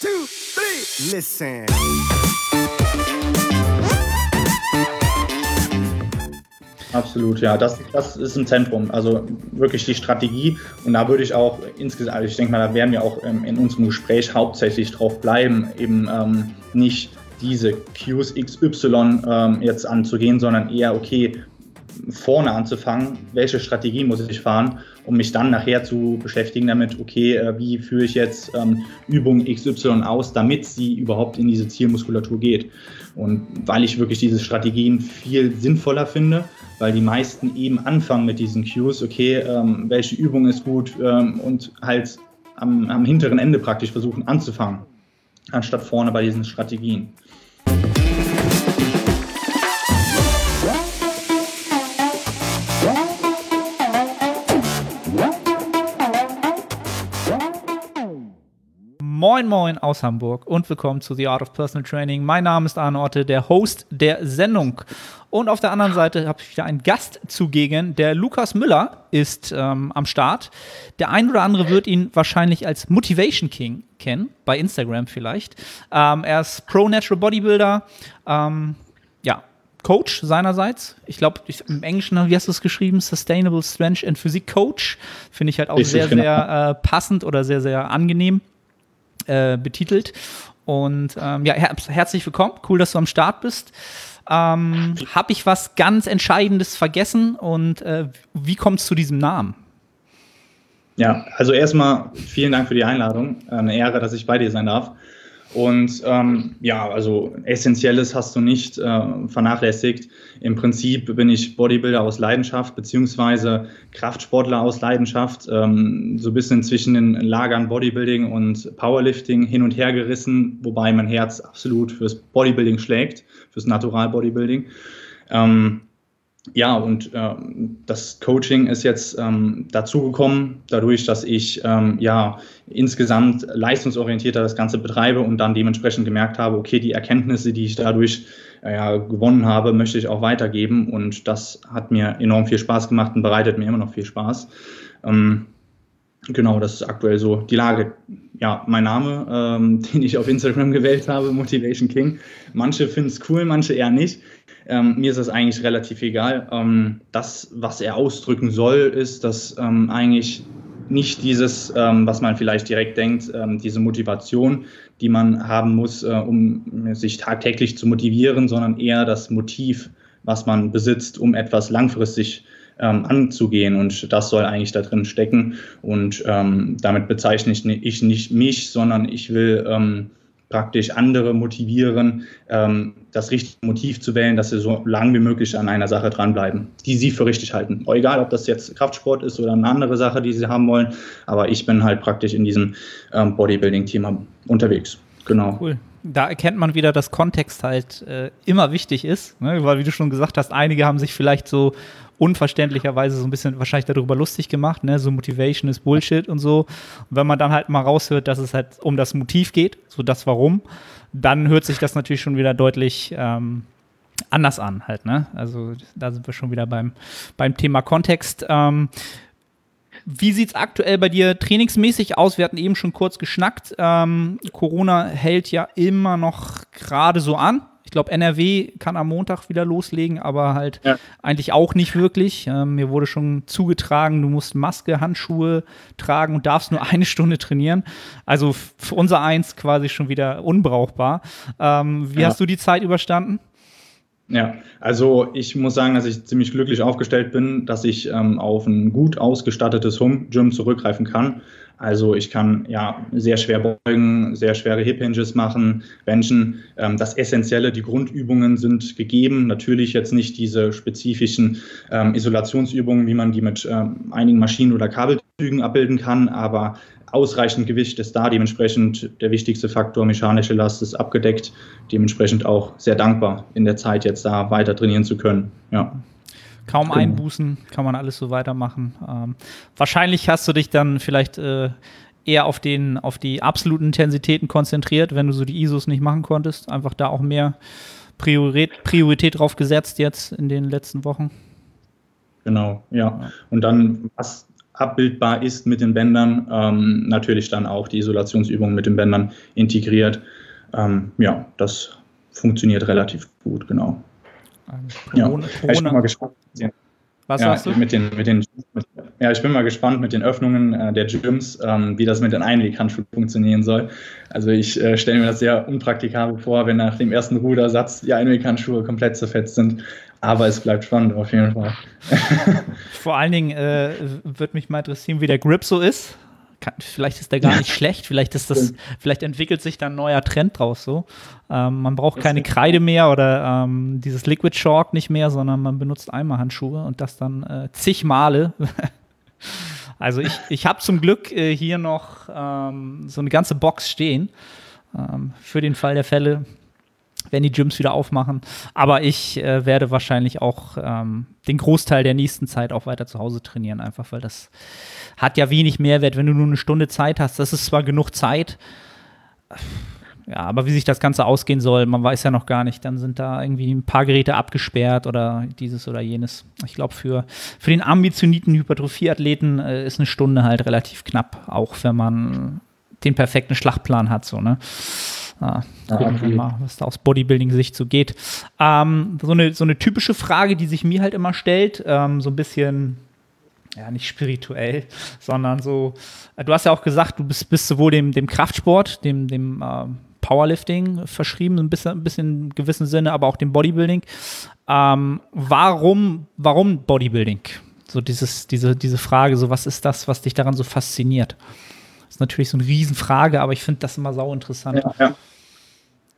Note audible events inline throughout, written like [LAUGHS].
two, three. Listen. Absolut, ja, das, das ist im Zentrum. Also wirklich die Strategie. Und da würde ich auch insgesamt, also ich denke mal, da werden wir auch ähm, in unserem Gespräch hauptsächlich drauf bleiben, eben ähm, nicht diese Qs XY ähm, jetzt anzugehen, sondern eher, okay, vorne anzufangen, welche Strategie muss ich fahren, um mich dann nachher zu beschäftigen damit, okay, äh, wie führe ich jetzt ähm, Übung XY aus, damit sie überhaupt in diese Zielmuskulatur geht. Und weil ich wirklich diese Strategien viel sinnvoller finde, weil die meisten eben anfangen mit diesen Cues, okay, ähm, welche Übung ist gut ähm, und halt am, am hinteren Ende praktisch versuchen anzufangen, anstatt vorne bei diesen Strategien. Moin Moin aus Hamburg und willkommen zu The Art of Personal Training. Mein Name ist Arne Otte, der Host der Sendung. Und auf der anderen Seite habe ich wieder einen Gast zugegen. Der Lukas Müller ist ähm, am Start. Der ein oder andere wird ihn wahrscheinlich als Motivation King kennen, bei Instagram vielleicht. Ähm, er ist Pro Natural Bodybuilder. Ähm, ja, Coach seinerseits. Ich glaube, im Englischen, wie hast du es geschrieben? Sustainable Strength and Physik Coach. Finde ich halt auch ich sehr, genau. sehr äh, passend oder sehr, sehr angenehm äh, betitelt. Und ähm, ja, her herzlich willkommen. Cool, dass du am Start bist. Ähm, Habe ich was ganz Entscheidendes vergessen und äh, wie kommt es zu diesem Namen? Ja, also erstmal vielen Dank für die Einladung. Eine Ehre, dass ich bei dir sein darf. Und ähm, ja, also Essentielles hast du nicht äh, vernachlässigt. Im Prinzip bin ich Bodybuilder aus Leidenschaft, beziehungsweise Kraftsportler aus Leidenschaft. Ähm, so ein bisschen zwischen den Lagern Bodybuilding und Powerlifting hin und her gerissen, wobei mein Herz absolut fürs Bodybuilding schlägt, fürs Natural Bodybuilding. Ähm, ja, und äh, das Coaching ist jetzt ähm, dazugekommen, dadurch, dass ich ähm, ja insgesamt leistungsorientierter das Ganze betreibe und dann dementsprechend gemerkt habe, okay, die Erkenntnisse, die ich dadurch äh, ja, gewonnen habe, möchte ich auch weitergeben. Und das hat mir enorm viel Spaß gemacht und bereitet mir immer noch viel Spaß. Ähm, genau, das ist aktuell so die Lage. Ja, mein Name, ähm, [LAUGHS] den ich auf Instagram gewählt habe, Motivation King. Manche finden es cool, manche eher nicht. Ähm, mir ist das eigentlich relativ egal. Ähm, das, was er ausdrücken soll, ist, dass ähm, eigentlich nicht dieses, ähm, was man vielleicht direkt denkt, ähm, diese Motivation, die man haben muss, äh, um sich tagtäglich zu motivieren, sondern eher das Motiv, was man besitzt, um etwas langfristig ähm, anzugehen. Und das soll eigentlich da drin stecken. Und damit bezeichne ich nicht mich, sondern ich will praktisch andere motivieren, ähm, das richtige Motiv zu wählen, dass sie so lange wie möglich an einer Sache dranbleiben, die sie für richtig halten. Egal, ob das jetzt Kraftsport ist oder eine andere Sache, die sie haben wollen, aber ich bin halt praktisch in diesem ähm, Bodybuilding-Thema unterwegs. Genau. Cool da erkennt man wieder, dass Kontext halt äh, immer wichtig ist, ne? weil wie du schon gesagt hast, einige haben sich vielleicht so unverständlicherweise so ein bisschen wahrscheinlich darüber lustig gemacht, ne? so Motivation ist Bullshit und so. Und wenn man dann halt mal raushört, dass es halt um das Motiv geht, so das Warum, dann hört sich das natürlich schon wieder deutlich ähm, anders an halt, ne? Also da sind wir schon wieder beim, beim Thema Kontext. Ähm, wie sieht es aktuell bei dir trainingsmäßig aus? Wir hatten eben schon kurz geschnackt. Ähm, Corona hält ja immer noch gerade so an. Ich glaube, NRW kann am Montag wieder loslegen, aber halt ja. eigentlich auch nicht wirklich. Ähm, mir wurde schon zugetragen, du musst Maske, Handschuhe tragen und darfst nur [LAUGHS] eine Stunde trainieren. Also für unser Eins quasi schon wieder unbrauchbar. Ähm, wie ja. hast du die Zeit überstanden? Ja, also ich muss sagen, dass ich ziemlich glücklich aufgestellt bin, dass ich ähm, auf ein gut ausgestattetes Home Gym zurückgreifen kann. Also ich kann ja sehr schwer beugen, sehr schwere Hip Hinges machen, Benchen. Ähm, das Essentielle, die Grundübungen sind gegeben. Natürlich jetzt nicht diese spezifischen ähm, Isolationsübungen, wie man die mit ähm, einigen Maschinen oder Kabelzügen abbilden kann, aber ausreichend Gewicht ist da. Dementsprechend der wichtigste Faktor mechanische Last ist abgedeckt. Dementsprechend auch sehr dankbar in der Zeit jetzt da weiter trainieren zu können. Ja. Kaum genau. einbußen, kann man alles so weitermachen. Ähm, wahrscheinlich hast du dich dann vielleicht äh, eher auf, den, auf die absoluten Intensitäten konzentriert, wenn du so die ISOs nicht machen konntest. Einfach da auch mehr Priorität, Priorität drauf gesetzt jetzt in den letzten Wochen. Genau, ja. Und dann, was abbildbar ist mit den Bändern, ähm, natürlich dann auch die Isolationsübungen mit den Bändern integriert. Ähm, ja, das funktioniert relativ gut, genau. Corona, ja. Ich bin mal gespannt. Was ja, sagst du? Mit den, mit den, mit, ja, ich bin mal gespannt mit den Öffnungen äh, der Gyms, ähm, wie das mit den Einweghandschuhen funktionieren soll. Also ich äh, stelle mir das sehr unpraktikabel vor, wenn nach dem ersten Rudersatz die Einweghandschuhe komplett zerfetzt sind. Aber es bleibt spannend auf jeden Fall. [LAUGHS] Vor allen Dingen äh, würde mich mal interessieren, wie der Grip so ist. Kann, vielleicht ist der gar nicht schlecht, vielleicht ist das, vielleicht entwickelt sich da ein neuer Trend draus so. Ähm, man braucht keine Kreide mehr oder ähm, dieses Liquid Chalk nicht mehr, sondern man benutzt einmal Handschuhe und das dann äh, zig Male. [LAUGHS] also ich, ich habe zum Glück äh, hier noch ähm, so eine ganze Box stehen. Ähm, für den Fall der Fälle, wenn die Gyms wieder aufmachen. Aber ich äh, werde wahrscheinlich auch ähm, den Großteil der nächsten Zeit auch weiter zu Hause trainieren, einfach weil das hat ja wenig Mehrwert, wenn du nur eine Stunde Zeit hast. Das ist zwar genug Zeit. Ja, aber wie sich das Ganze ausgehen soll, man weiß ja noch gar nicht. Dann sind da irgendwie ein paar Geräte abgesperrt oder dieses oder jenes. Ich glaube, für, für den ambitionierten Hypertrophie-Athleten äh, ist eine Stunde halt relativ knapp, auch wenn man den perfekten Schlachtplan hat. So, ne? Ah, gucken wir mal, was da aus Bodybuilding-Sicht so geht. Ähm, so, eine, so eine typische Frage, die sich mir halt immer stellt, ähm, so ein bisschen, ja, nicht spirituell, [LAUGHS] sondern so, äh, du hast ja auch gesagt, du bist, bist sowohl dem, dem Kraftsport, dem, dem äh, Powerlifting verschrieben, ein bisschen, ein bisschen in gewissem Sinne, aber auch dem Bodybuilding. Ähm, warum, warum Bodybuilding? So dieses, diese, diese Frage, so was ist das, was dich daran so fasziniert? Ist natürlich so eine Riesenfrage, aber ich finde das immer sau interessant. Ja, ja.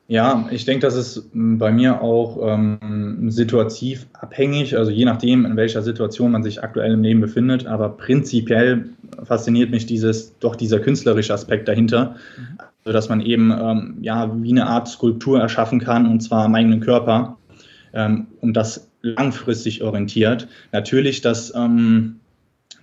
Ja, ich denke, das ist bei mir auch ähm, situativ abhängig, also je nachdem, in welcher Situation man sich aktuell im Leben befindet. Aber prinzipiell fasziniert mich dieses, doch dieser künstlerische Aspekt dahinter. Mhm. Also, dass man eben ähm, ja, wie eine Art Skulptur erschaffen kann, und zwar am eigenen Körper, ähm, und das langfristig orientiert. Natürlich, dass ähm,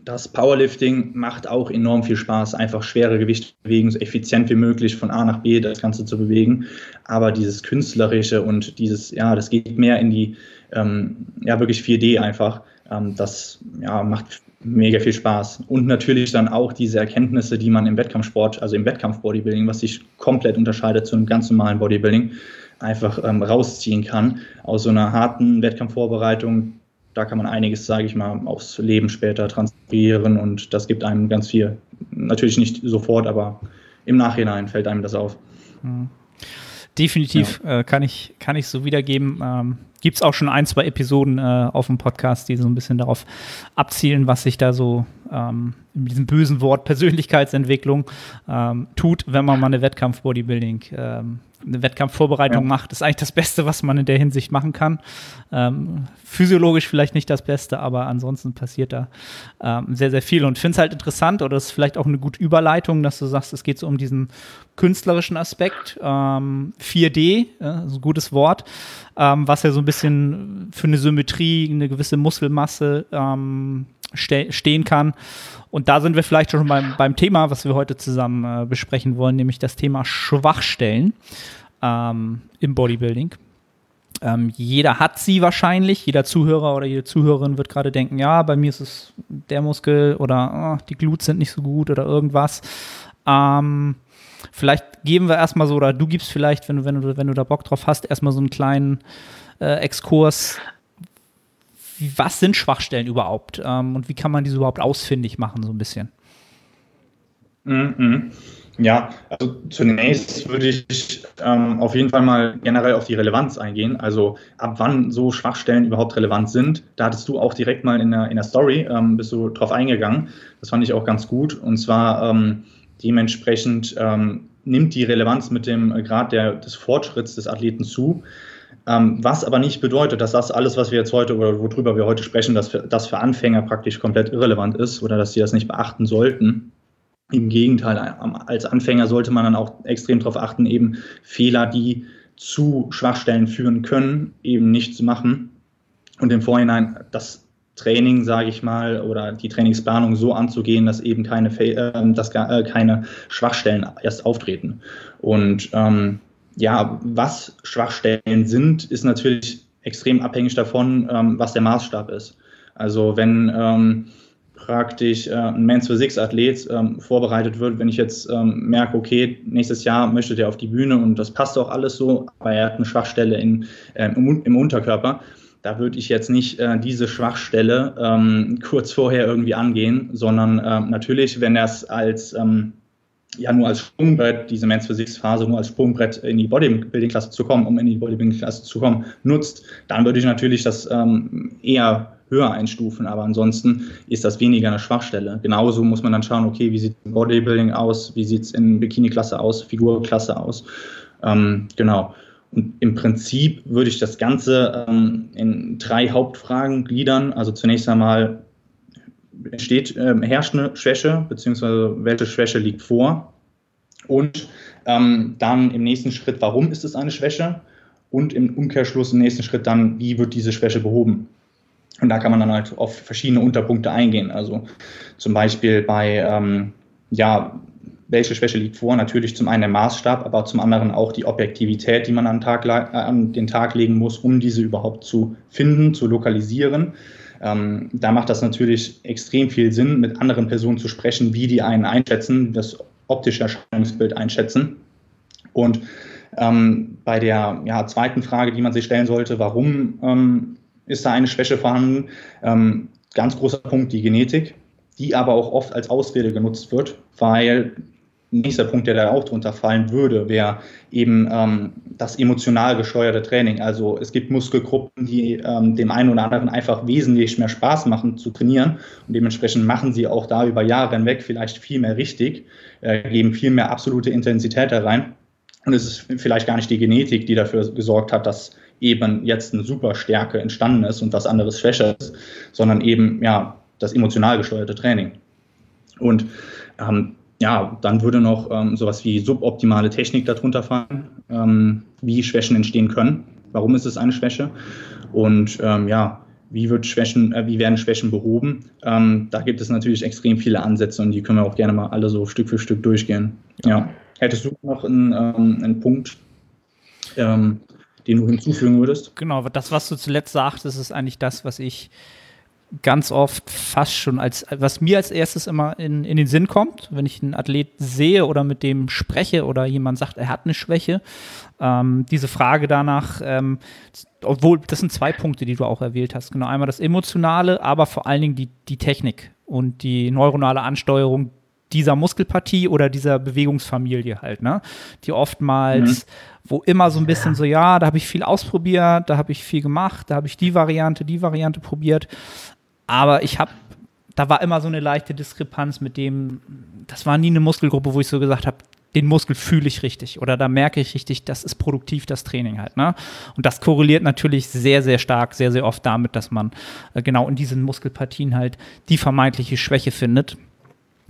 das Powerlifting macht auch enorm viel Spaß, einfach schwere Gewichte bewegen, so effizient wie möglich von A nach B das Ganze zu bewegen. Aber dieses Künstlerische und dieses, ja, das geht mehr in die, ähm, ja, wirklich 4D einfach. Ähm, das ja, macht mega viel Spaß. Und natürlich dann auch diese Erkenntnisse, die man im Wettkampfsport, also im Wettkampf-Bodybuilding, was sich komplett unterscheidet zu einem ganz normalen Bodybuilding, einfach ähm, rausziehen kann aus so einer harten Wettkampfvorbereitung, da kann man einiges, sage ich mal, aufs Leben später transferieren und das gibt einem ganz viel. Natürlich nicht sofort, aber im Nachhinein fällt einem das auf. Mhm. Definitiv ja. äh, kann, ich, kann ich so wiedergeben. Ähm, Gibt es auch schon ein, zwei Episoden äh, auf dem Podcast, die so ein bisschen darauf abzielen, was sich da so ähm, in diesem bösen Wort Persönlichkeitsentwicklung ähm, tut, wenn man mal eine Wettkampf-Bodybuilding ähm, eine Wettkampfvorbereitung ja. macht, ist eigentlich das Beste, was man in der Hinsicht machen kann. Ähm, physiologisch vielleicht nicht das Beste, aber ansonsten passiert da ähm, sehr, sehr viel. Und ich finde es halt interessant, oder es ist vielleicht auch eine gute Überleitung, dass du sagst, es geht so um diesen künstlerischen Aspekt. Ähm, 4D, ja, so ein gutes Wort, ähm, was ja so ein bisschen für eine Symmetrie, eine gewisse Muskelmasse ähm, ste stehen kann. Und da sind wir vielleicht schon beim, beim Thema, was wir heute zusammen äh, besprechen wollen, nämlich das Thema Schwachstellen ähm, im Bodybuilding. Ähm, jeder hat sie wahrscheinlich, jeder Zuhörer oder jede Zuhörerin wird gerade denken, ja, bei mir ist es der Muskel oder oh, die Glutes sind nicht so gut oder irgendwas. Ähm, vielleicht geben wir erstmal so, oder du gibst vielleicht, wenn du, wenn du, wenn du da Bock drauf hast, erstmal so einen kleinen äh, Exkurs was sind Schwachstellen überhaupt ähm, und wie kann man diese überhaupt ausfindig machen, so ein bisschen? Mhm. Ja, also zunächst würde ich ähm, auf jeden Fall mal generell auf die Relevanz eingehen. Also ab wann so Schwachstellen überhaupt relevant sind. Da hattest du auch direkt mal in der, in der Story, ähm, bist du drauf eingegangen. Das fand ich auch ganz gut. Und zwar ähm, dementsprechend ähm, nimmt die Relevanz mit dem Grad der, des Fortschritts des Athleten zu. Ähm, was aber nicht bedeutet, dass das alles, was wir jetzt heute oder worüber wir heute sprechen, dass für, das für Anfänger praktisch komplett irrelevant ist oder dass sie das nicht beachten sollten. Im Gegenteil, als Anfänger sollte man dann auch extrem darauf achten, eben Fehler, die zu Schwachstellen führen können, eben nicht zu machen und im Vorhinein das Training, sage ich mal, oder die Trainingsplanung so anzugehen, dass eben keine, äh, dass gar, äh, keine Schwachstellen erst auftreten. Und ähm, ja, was Schwachstellen sind, ist natürlich extrem abhängig davon, ähm, was der Maßstab ist. Also wenn ähm, praktisch äh, ein Men's Physics Athlet ähm, vorbereitet wird, wenn ich jetzt ähm, merke, okay, nächstes Jahr möchte der auf die Bühne und das passt auch alles so, aber er hat eine Schwachstelle in, äh, im, im, Unterkörper, da würde ich jetzt nicht äh, diese Schwachstelle ähm, [LAUGHS] kurz vorher irgendwie angehen, sondern äh, natürlich, wenn er es als ähm, ja nur als Sprungbrett, diese Men's Physics Phase nur als Sprungbrett in die Bodybuilding-Klasse zu kommen, um in die Bodybuilding-Klasse zu kommen, nutzt, dann würde ich natürlich das ähm, eher höher einstufen, aber ansonsten ist das weniger eine Schwachstelle. Genauso muss man dann schauen, okay, wie sieht Bodybuilding aus, wie sieht es in Bikini-Klasse aus, Figurklasse aus. Ähm, genau. Und im Prinzip würde ich das Ganze ähm, in drei Hauptfragen gliedern. Also zunächst einmal entsteht, ähm, herrscht eine Schwäche, beziehungsweise welche Schwäche liegt vor? Und ähm, dann im nächsten Schritt, warum ist es eine Schwäche? Und im Umkehrschluss im nächsten Schritt dann, wie wird diese Schwäche behoben? Und da kann man dann halt auf verschiedene Unterpunkte eingehen. Also zum Beispiel bei, ähm, ja, welche Schwäche liegt vor? Natürlich zum einen der Maßstab, aber zum anderen auch die Objektivität, die man an, Tag, äh, an den Tag legen muss, um diese überhaupt zu finden, zu lokalisieren. Ähm, da macht das natürlich extrem viel Sinn, mit anderen Personen zu sprechen, wie die einen einschätzen, das optische Erscheinungsbild einschätzen. Und ähm, bei der ja, zweiten Frage, die man sich stellen sollte, warum ähm, ist da eine Schwäche vorhanden? Ähm, ganz großer Punkt die Genetik, die aber auch oft als Ausrede genutzt wird, weil nächster Punkt, der da auch drunter fallen würde, wäre eben ähm, das emotional gesteuerte Training. Also es gibt Muskelgruppen, die ähm, dem einen oder anderen einfach wesentlich mehr Spaß machen zu trainieren und dementsprechend machen sie auch da über Jahre hinweg vielleicht viel mehr richtig, äh, geben viel mehr absolute Intensität da rein. Und es ist vielleicht gar nicht die Genetik, die dafür gesorgt hat, dass eben jetzt eine super Stärke entstanden ist und was anderes schwächer ist, sondern eben ja das emotional gesteuerte Training. Und ähm, ja, dann würde noch ähm, sowas wie suboptimale Technik darunter fallen, ähm, wie Schwächen entstehen können. Warum ist es eine Schwäche? Und ähm, ja, wie, wird Schwächen, äh, wie werden Schwächen behoben? Ähm, da gibt es natürlich extrem viele Ansätze und die können wir auch gerne mal alle so Stück für Stück durchgehen. Ja. Hättest du noch einen, ähm, einen Punkt, ähm, den du hinzufügen würdest? Genau, das, was du zuletzt sagtest, ist eigentlich das, was ich ganz oft fast schon als, was mir als erstes immer in, in den Sinn kommt, wenn ich einen Athlet sehe oder mit dem spreche oder jemand sagt, er hat eine Schwäche. Ähm, diese Frage danach, ähm, obwohl, das sind zwei Punkte, die du auch erwählt hast. Genau, einmal das Emotionale, aber vor allen Dingen die, die Technik und die neuronale Ansteuerung dieser Muskelpartie oder dieser Bewegungsfamilie halt, ne? Die oftmals, mhm. wo immer so ein bisschen so, ja, da habe ich viel ausprobiert, da habe ich viel gemacht, da habe ich die Variante, die Variante probiert. Aber ich habe, da war immer so eine leichte Diskrepanz mit dem, das war nie eine Muskelgruppe, wo ich so gesagt habe, den Muskel fühle ich richtig oder da merke ich richtig, das ist produktiv, das Training halt. Ne? Und das korreliert natürlich sehr, sehr stark, sehr, sehr oft damit, dass man äh, genau in diesen Muskelpartien halt die vermeintliche Schwäche findet.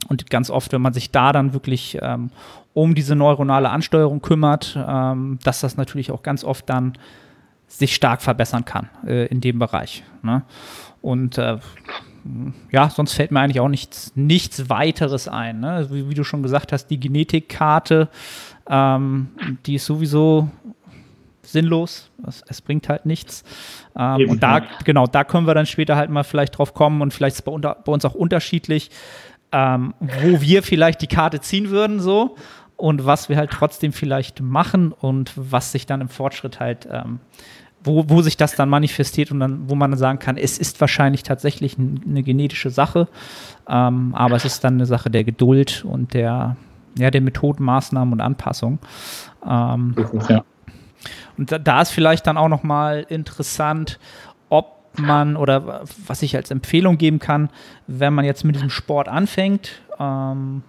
Und ganz oft, wenn man sich da dann wirklich ähm, um diese neuronale Ansteuerung kümmert, ähm, dass das natürlich auch ganz oft dann sich stark verbessern kann äh, in dem Bereich. Ne? Und äh, ja, sonst fällt mir eigentlich auch nichts, nichts weiteres ein. Ne? Also wie, wie, du schon gesagt hast, die Genetikkarte, ähm, die ist sowieso sinnlos. Es, es bringt halt nichts. Ähm, und da, genau, da können wir dann später halt mal vielleicht drauf kommen und vielleicht ist es bei, unter, bei uns auch unterschiedlich, ähm, wo wir vielleicht die Karte ziehen würden, so und was wir halt trotzdem vielleicht machen und was sich dann im Fortschritt halt ähm, wo, wo sich das dann manifestiert und dann, wo man dann sagen kann, es ist wahrscheinlich tatsächlich eine genetische Sache, ähm, aber es ist dann eine Sache der Geduld und der, ja, der Methoden, Maßnahmen und Anpassung. Ähm, ja. Und da, da, ist vielleicht dann auch nochmal interessant, ob man oder was ich als Empfehlung geben kann, wenn man jetzt mit diesem Sport anfängt ähm,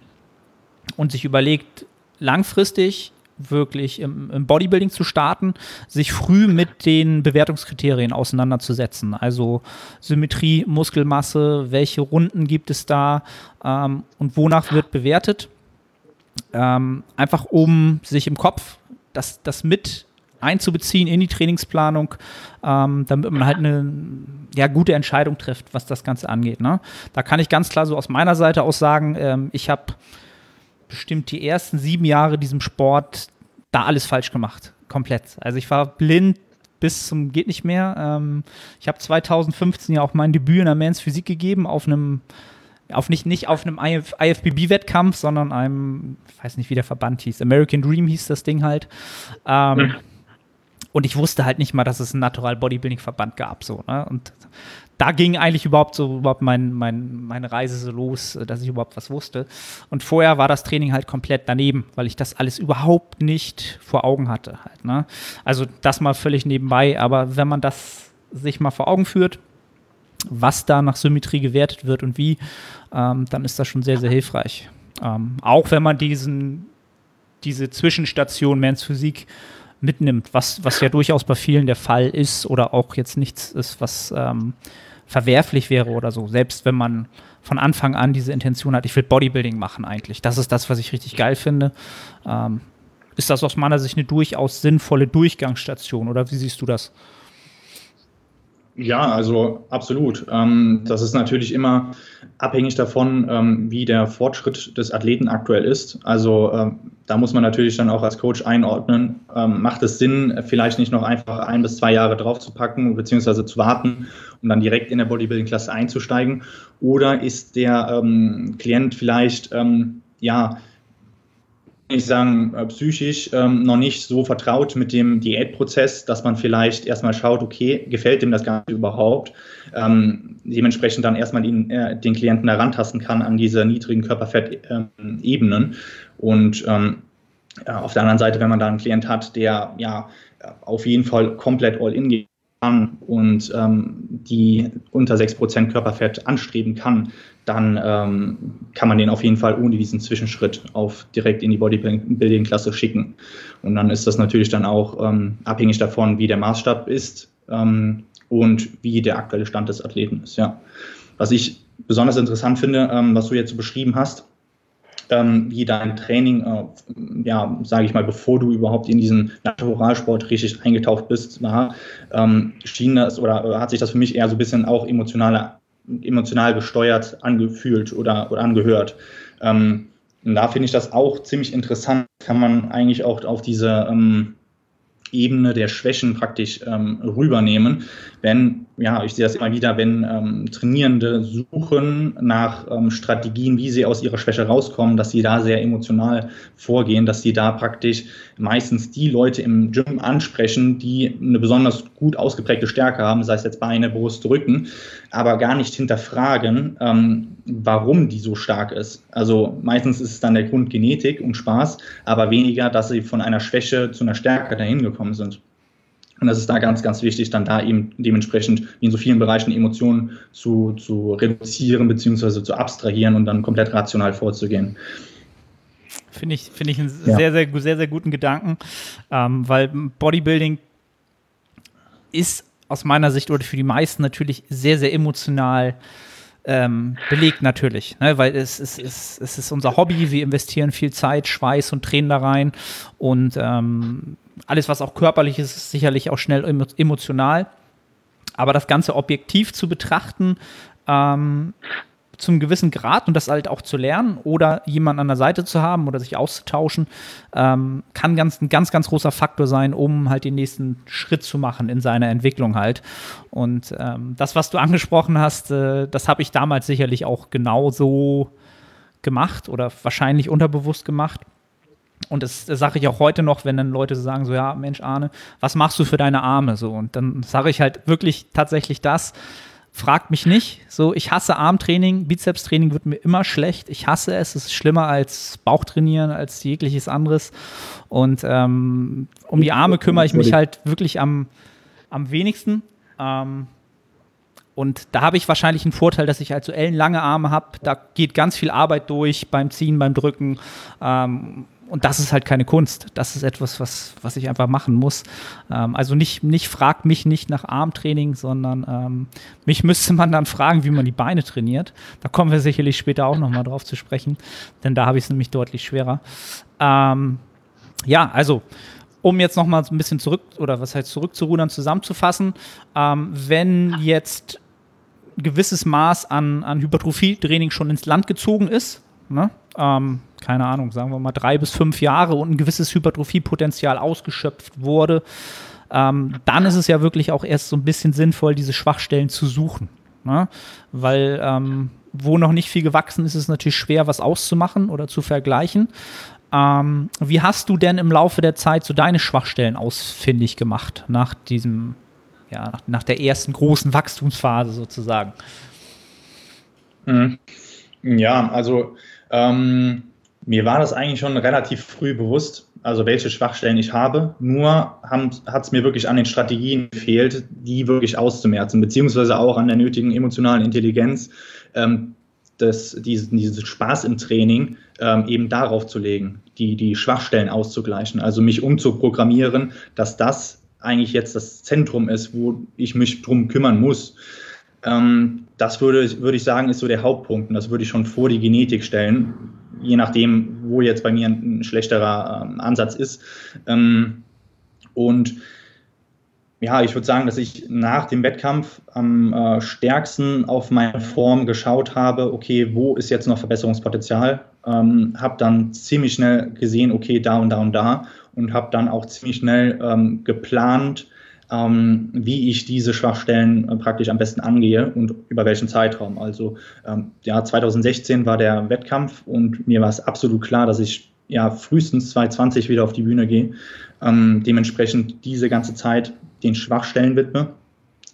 und sich überlegt, langfristig wirklich im, im, Bodybuilding zu starten, sich früh mit den Bewertungskriterien auseinanderzusetzen. Also Symmetrie, Muskelmasse, welche Runden gibt es da ähm, und wonach wird bewertet. Ähm, einfach um sich im Kopf das, das mit einzubeziehen in die Trainingsplanung, ähm, damit man halt eine ja, gute Entscheidung trifft, was das Ganze angeht. Ne? Da kann ich ganz klar so aus meiner Seite aus sagen, ähm, ich habe bestimmt die ersten sieben Jahre diesem Sport da alles falsch gemacht. Komplett. Also ich war blind bis zum geht nicht mehr. Ähm, ich habe 2015 ja auch mein Debüt in der Mans Physik gegeben auf einem auf nicht, nicht auf einem IF, IFBB-Wettkampf, sondern einem, ich weiß nicht, wie der Verband hieß, American Dream hieß das Ding halt. Ähm. Und ich wusste halt nicht mal, dass es einen Natural Bodybuilding-Verband gab. So, ne? Und da ging eigentlich überhaupt so überhaupt mein, mein, meine Reise so los, dass ich überhaupt was wusste. Und vorher war das Training halt komplett daneben, weil ich das alles überhaupt nicht vor Augen hatte. Halt, ne? Also das mal völlig nebenbei, aber wenn man das sich mal vor Augen führt, was da nach Symmetrie gewertet wird und wie, ähm, dann ist das schon sehr, sehr hilfreich. Ähm, auch wenn man diesen, diese Zwischenstation Mans Physik mitnimmt, was, was ja durchaus bei vielen der Fall ist oder auch jetzt nichts ist, was ähm, verwerflich wäre oder so. Selbst wenn man von Anfang an diese Intention hat, ich will Bodybuilding machen eigentlich. Das ist das, was ich richtig geil finde. Ähm, ist das aus meiner Sicht eine durchaus sinnvolle Durchgangsstation oder wie siehst du das? Ja, also absolut. Ähm, das ist natürlich immer abhängig davon, ähm, wie der Fortschritt des Athleten aktuell ist. Also ähm, da muss man natürlich dann auch als Coach einordnen. Macht es Sinn, vielleicht nicht noch einfach ein bis zwei Jahre drauf zu packen beziehungsweise zu warten, um dann direkt in der Bodybuilding-Klasse einzusteigen? Oder ist der Klient vielleicht ja ich sagen, äh, psychisch ähm, noch nicht so vertraut mit dem Diätprozess, dass man vielleicht erstmal schaut, okay, gefällt dem das Ganze überhaupt? Ähm, dementsprechend dann erstmal den, äh, den Klienten herantasten kann an diese niedrigen Körperfettebenen. und ähm, auf der anderen Seite, wenn man da einen Klient hat, der ja auf jeden Fall komplett all in geht, kann und ähm, die unter 6% Körperfett anstreben kann, dann ähm, kann man den auf jeden Fall ohne diesen Zwischenschritt auf direkt in die Bodybuilding-Klasse schicken. Und dann ist das natürlich dann auch ähm, abhängig davon, wie der Maßstab ist ähm, und wie der aktuelle Stand des Athleten ist. Ja. Was ich besonders interessant finde, ähm, was du jetzt so beschrieben hast, ähm, wie dein Training, äh, ja, sage ich mal, bevor du überhaupt in diesen Naturalsport richtig eingetaucht bist, war, ähm, schien das oder hat sich das für mich eher so ein bisschen auch emotional, emotional gesteuert angefühlt oder, oder angehört. Ähm, und da finde ich das auch ziemlich interessant, kann man eigentlich auch auf diese ähm, Ebene der Schwächen praktisch ähm, rübernehmen. Wenn, ja, ich sehe das immer wieder, wenn ähm, Trainierende suchen nach ähm, Strategien, wie sie aus ihrer Schwäche rauskommen, dass sie da sehr emotional vorgehen, dass sie da praktisch meistens die Leute im Gym ansprechen, die eine besonders gut ausgeprägte Stärke haben, sei es jetzt Beine, Brust, Rücken, aber gar nicht hinterfragen, ähm, warum die so stark ist. Also meistens ist es dann der Grund Genetik und Spaß, aber weniger, dass sie von einer Schwäche zu einer Stärke dahin gekommen sind. Und das ist da ganz, ganz wichtig, dann da eben dementsprechend in so vielen Bereichen Emotionen zu, zu reduzieren bzw. zu abstrahieren und dann komplett rational vorzugehen. Finde ich, finde ich einen ja. sehr, sehr, sehr, sehr guten Gedanken, ähm, weil Bodybuilding ist aus meiner Sicht oder für die meisten natürlich sehr, sehr emotional ähm, belegt natürlich, ne? weil es, es, es, es ist unser Hobby, wir investieren viel Zeit, Schweiß und Tränen da rein und ähm, alles, was auch körperlich ist, ist sicherlich auch schnell emotional. Aber das Ganze objektiv zu betrachten, ähm, zum gewissen Grad und das halt auch zu lernen oder jemanden an der Seite zu haben oder sich auszutauschen, ähm, kann ganz, ein ganz, ganz großer Faktor sein, um halt den nächsten Schritt zu machen in seiner Entwicklung halt. Und ähm, das, was du angesprochen hast, äh, das habe ich damals sicherlich auch genauso gemacht oder wahrscheinlich unterbewusst gemacht. Und das, das sage ich auch heute noch, wenn dann Leute sagen so, ja, Mensch, Arne, was machst du für deine Arme? So, und dann sage ich halt wirklich tatsächlich das, fragt mich nicht. So, ich hasse Armtraining, Bizepstraining wird mir immer schlecht. Ich hasse es. Es ist schlimmer als Bauchtrainieren, als jegliches anderes. Und ähm, um die Arme kümmere ich mich halt wirklich am, am wenigsten. Ähm, und da habe ich wahrscheinlich einen Vorteil, dass ich halt so ellenlange Arme habe. Da geht ganz viel Arbeit durch beim Ziehen, beim Drücken. Ähm, und das ist halt keine Kunst. Das ist etwas, was, was ich einfach machen muss. Ähm, also nicht, nicht fragt mich nicht nach Armtraining, sondern ähm, mich müsste man dann fragen, wie man die Beine trainiert. Da kommen wir sicherlich später auch nochmal drauf zu sprechen, denn da habe ich es nämlich deutlich schwerer. Ähm, ja, also um jetzt nochmal ein bisschen zurück oder was heißt zurückzurudern, zusammenzufassen, ähm, wenn jetzt ein gewisses Maß an, an Hypertrophie-Training schon ins Land gezogen ist, ne? Ähm, keine Ahnung, sagen wir mal drei bis fünf Jahre und ein gewisses Hypertrophiepotenzial ausgeschöpft wurde, ähm, dann ist es ja wirklich auch erst so ein bisschen sinnvoll, diese Schwachstellen zu suchen. Ne? Weil ähm, wo noch nicht viel gewachsen ist, ist es natürlich schwer, was auszumachen oder zu vergleichen. Ähm, wie hast du denn im Laufe der Zeit so deine Schwachstellen ausfindig gemacht nach diesem, ja, nach, nach der ersten großen Wachstumsphase sozusagen? Mhm. Ja, also ähm, mir war das eigentlich schon relativ früh bewusst, also welche Schwachstellen ich habe. Nur hat es mir wirklich an den Strategien gefehlt, die wirklich auszumerzen, beziehungsweise auch an der nötigen emotionalen Intelligenz, ähm, das, diesen, diesen Spaß im Training ähm, eben darauf zu legen, die, die Schwachstellen auszugleichen, also mich umzuprogrammieren, dass das eigentlich jetzt das Zentrum ist, wo ich mich drum kümmern muss. Ähm, das würde, würde ich sagen, ist so der Hauptpunkt und das würde ich schon vor die Genetik stellen, je nachdem, wo jetzt bei mir ein, ein schlechterer ähm, Ansatz ist. Ähm, und ja, ich würde sagen, dass ich nach dem Wettkampf am äh, stärksten auf meine Form geschaut habe, okay, wo ist jetzt noch Verbesserungspotenzial? Ähm, habe dann ziemlich schnell gesehen, okay, da und da und da und habe dann auch ziemlich schnell ähm, geplant, ähm, wie ich diese Schwachstellen äh, praktisch am besten angehe und über welchen Zeitraum. Also ähm, ja, 2016 war der Wettkampf und mir war es absolut klar, dass ich ja frühestens 2020 wieder auf die Bühne gehe. Ähm, dementsprechend diese ganze Zeit den Schwachstellen widme.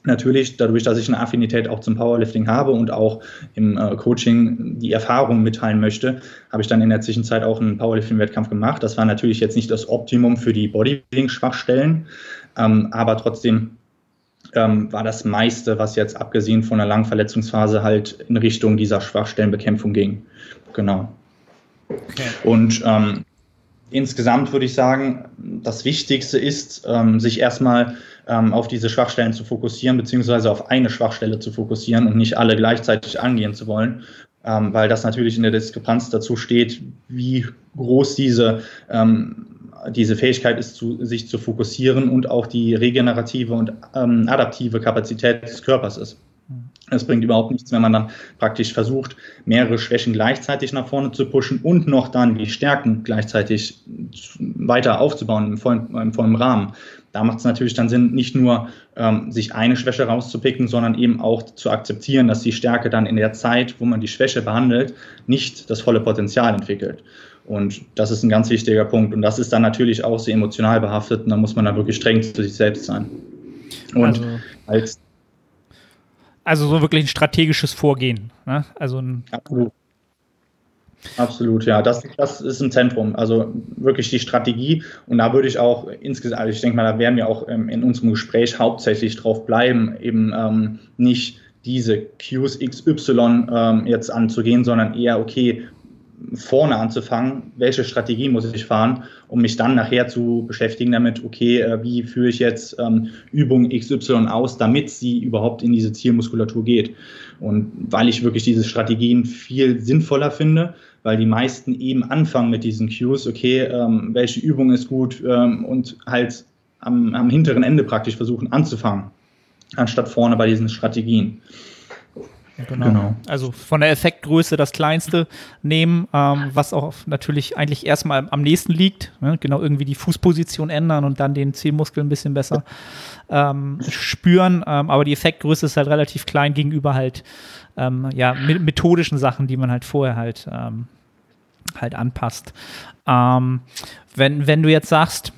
Natürlich, dadurch, dass ich eine Affinität auch zum Powerlifting habe und auch im äh, Coaching die Erfahrung mitteilen möchte, habe ich dann in der Zwischenzeit auch einen Powerlifting-Wettkampf gemacht. Das war natürlich jetzt nicht das Optimum für die Bodybuilding-Schwachstellen, ähm, aber trotzdem ähm, war das meiste, was jetzt abgesehen von einer langen Verletzungsphase halt in Richtung dieser Schwachstellenbekämpfung ging. Genau. Okay. Und ähm, insgesamt würde ich sagen, das Wichtigste ist, ähm, sich erstmal ähm, auf diese Schwachstellen zu fokussieren, beziehungsweise auf eine Schwachstelle zu fokussieren und nicht alle gleichzeitig angehen zu wollen, ähm, weil das natürlich in der Diskrepanz dazu steht, wie groß diese, ähm, diese Fähigkeit ist, zu, sich zu fokussieren und auch die regenerative und ähm, adaptive Kapazität des Körpers ist. Es bringt überhaupt nichts, wenn man dann praktisch versucht, mehrere Schwächen gleichzeitig nach vorne zu pushen und noch dann die Stärken gleichzeitig weiter aufzubauen im vollen, im vollen Rahmen. Da macht es natürlich dann Sinn, nicht nur ähm, sich eine Schwäche rauszupicken, sondern eben auch zu akzeptieren, dass die Stärke dann in der Zeit, wo man die Schwäche behandelt, nicht das volle Potenzial entwickelt. Und das ist ein ganz wichtiger Punkt. Und das ist dann natürlich auch sehr emotional behaftet. Und da muss man dann wirklich streng zu sich selbst sein. Und also, als. Also so wirklich ein strategisches Vorgehen. Ne? Also ein Absolut. Absolut, ja, das, das ist ein Zentrum. Also wirklich die Strategie. Und da würde ich auch insgesamt, also ich denke mal, da werden wir auch ähm, in unserem Gespräch hauptsächlich drauf bleiben, eben ähm, nicht diese Qs XY ähm, jetzt anzugehen, sondern eher, okay, vorne anzufangen, welche Strategie muss ich fahren, um mich dann nachher zu beschäftigen damit, okay, äh, wie führe ich jetzt ähm, Übung XY aus, damit sie überhaupt in diese Zielmuskulatur geht. Und weil ich wirklich diese Strategien viel sinnvoller finde, weil die meisten eben anfangen mit diesen Cues, okay, ähm, welche Übung ist gut ähm, und halt am, am, hinteren Ende praktisch versuchen anzufangen, anstatt vorne bei diesen Strategien. Genau. genau. Also von der Effektgröße das kleinste nehmen, ähm, was auch natürlich eigentlich erstmal am nächsten liegt. Ne? Genau irgendwie die Fußposition ändern und dann den Zielmuskel ein bisschen besser ähm, spüren. Ähm, aber die Effektgröße ist halt relativ klein gegenüber halt ähm, ja, methodischen Sachen, die man halt vorher halt ähm, halt anpasst. Ähm, wenn, wenn du jetzt sagst,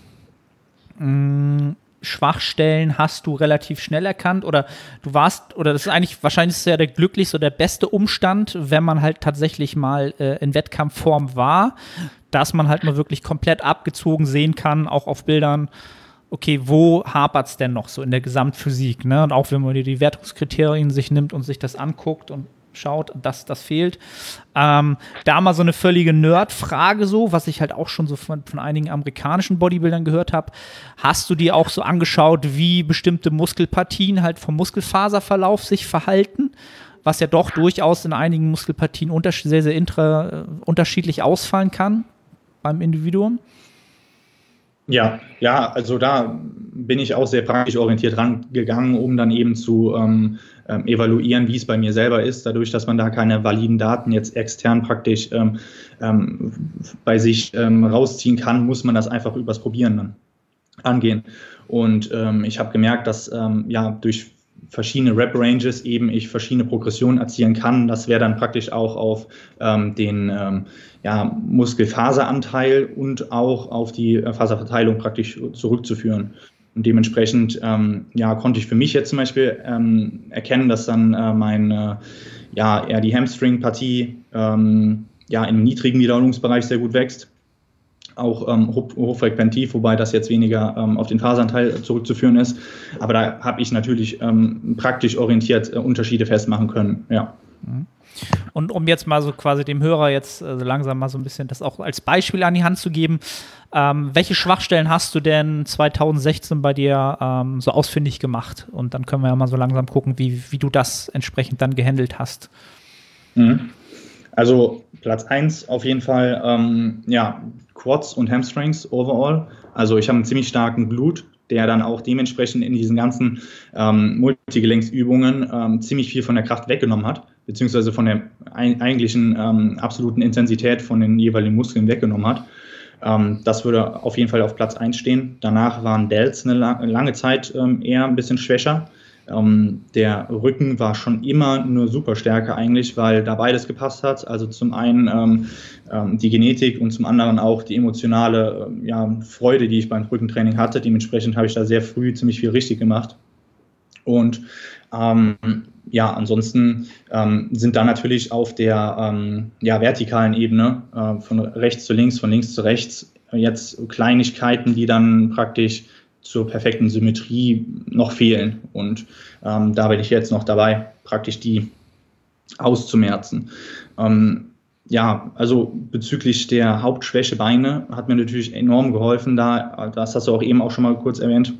mh, mm, Schwachstellen hast du relativ schnell erkannt oder du warst, oder das ist eigentlich, wahrscheinlich es ja der glücklichste oder der beste Umstand, wenn man halt tatsächlich mal äh, in Wettkampfform war, dass man halt mal wirklich komplett abgezogen sehen kann, auch auf Bildern, okay, wo hapert es denn noch so in der Gesamtphysik? Ne? Und auch wenn man die Wertungskriterien sich nimmt und sich das anguckt und schaut, dass das fehlt. Ähm, da mal so eine völlige Nerd-Frage so, was ich halt auch schon so von, von einigen amerikanischen Bodybuildern gehört habe. Hast du dir auch so angeschaut, wie bestimmte Muskelpartien halt vom Muskelfaserverlauf sich verhalten? Was ja doch durchaus in einigen Muskelpartien sehr, sehr intra, äh, unterschiedlich ausfallen kann beim Individuum. Ja, ja, also da bin ich auch sehr praktisch orientiert rangegangen, um dann eben zu ähm, ähm, evaluieren, wie es bei mir selber ist, dadurch, dass man da keine validen Daten jetzt extern praktisch ähm, ähm, bei sich ähm, rausziehen kann, muss man das einfach übers Probieren dann angehen. Und ähm, ich habe gemerkt, dass ja durch verschiedene Rep-Ranges eben ich verschiedene Progressionen erzielen kann. Das wäre dann praktisch auch auf ähm, den ähm, ja, Muskelfaseranteil und auch auf die Faserverteilung praktisch zurückzuführen. Und dementsprechend ähm, ja, konnte ich für mich jetzt zum Beispiel ähm, erkennen, dass dann äh, meine, ja, eher die Hamstring-Partie ähm, ja, im niedrigen Wiederholungsbereich sehr gut wächst auch ähm, hoch, hochfrequentiv, wobei das jetzt weniger ähm, auf den Faseranteil zurückzuführen ist. Aber da habe ich natürlich ähm, praktisch orientiert äh, Unterschiede festmachen können, ja. Mhm. Und um jetzt mal so quasi dem Hörer jetzt äh, langsam mal so ein bisschen das auch als Beispiel an die Hand zu geben, ähm, welche Schwachstellen hast du denn 2016 bei dir ähm, so ausfindig gemacht? Und dann können wir ja mal so langsam gucken, wie, wie du das entsprechend dann gehandelt hast. Mhm. Also Platz 1 auf jeden Fall, ähm, ja, Quads und Hamstrings overall. Also ich habe einen ziemlich starken Blut, der dann auch dementsprechend in diesen ganzen ähm, Multigelenksübungen ähm, ziemlich viel von der Kraft weggenommen hat, beziehungsweise von der eigentlichen ähm, absoluten Intensität von den jeweiligen Muskeln weggenommen hat. Ähm, das würde auf jeden Fall auf Platz 1 stehen. Danach waren Delts eine lange Zeit ähm, eher ein bisschen schwächer. Ähm, der Rücken war schon immer eine Superstärke eigentlich, weil da beides gepasst hat. Also zum einen ähm, ähm, die Genetik und zum anderen auch die emotionale äh, ja, Freude, die ich beim Rückentraining hatte. Dementsprechend habe ich da sehr früh ziemlich viel richtig gemacht. Und ähm, ja, ansonsten ähm, sind da natürlich auf der ähm, ja, vertikalen Ebene äh, von rechts zu links, von links zu rechts jetzt Kleinigkeiten, die dann praktisch zur perfekten Symmetrie noch fehlen. Und ähm, da bin ich jetzt noch dabei, praktisch die auszumerzen. Ähm, ja, also bezüglich der Hauptschwäche Beine hat mir natürlich enorm geholfen, da, das hast du auch eben auch schon mal kurz erwähnt,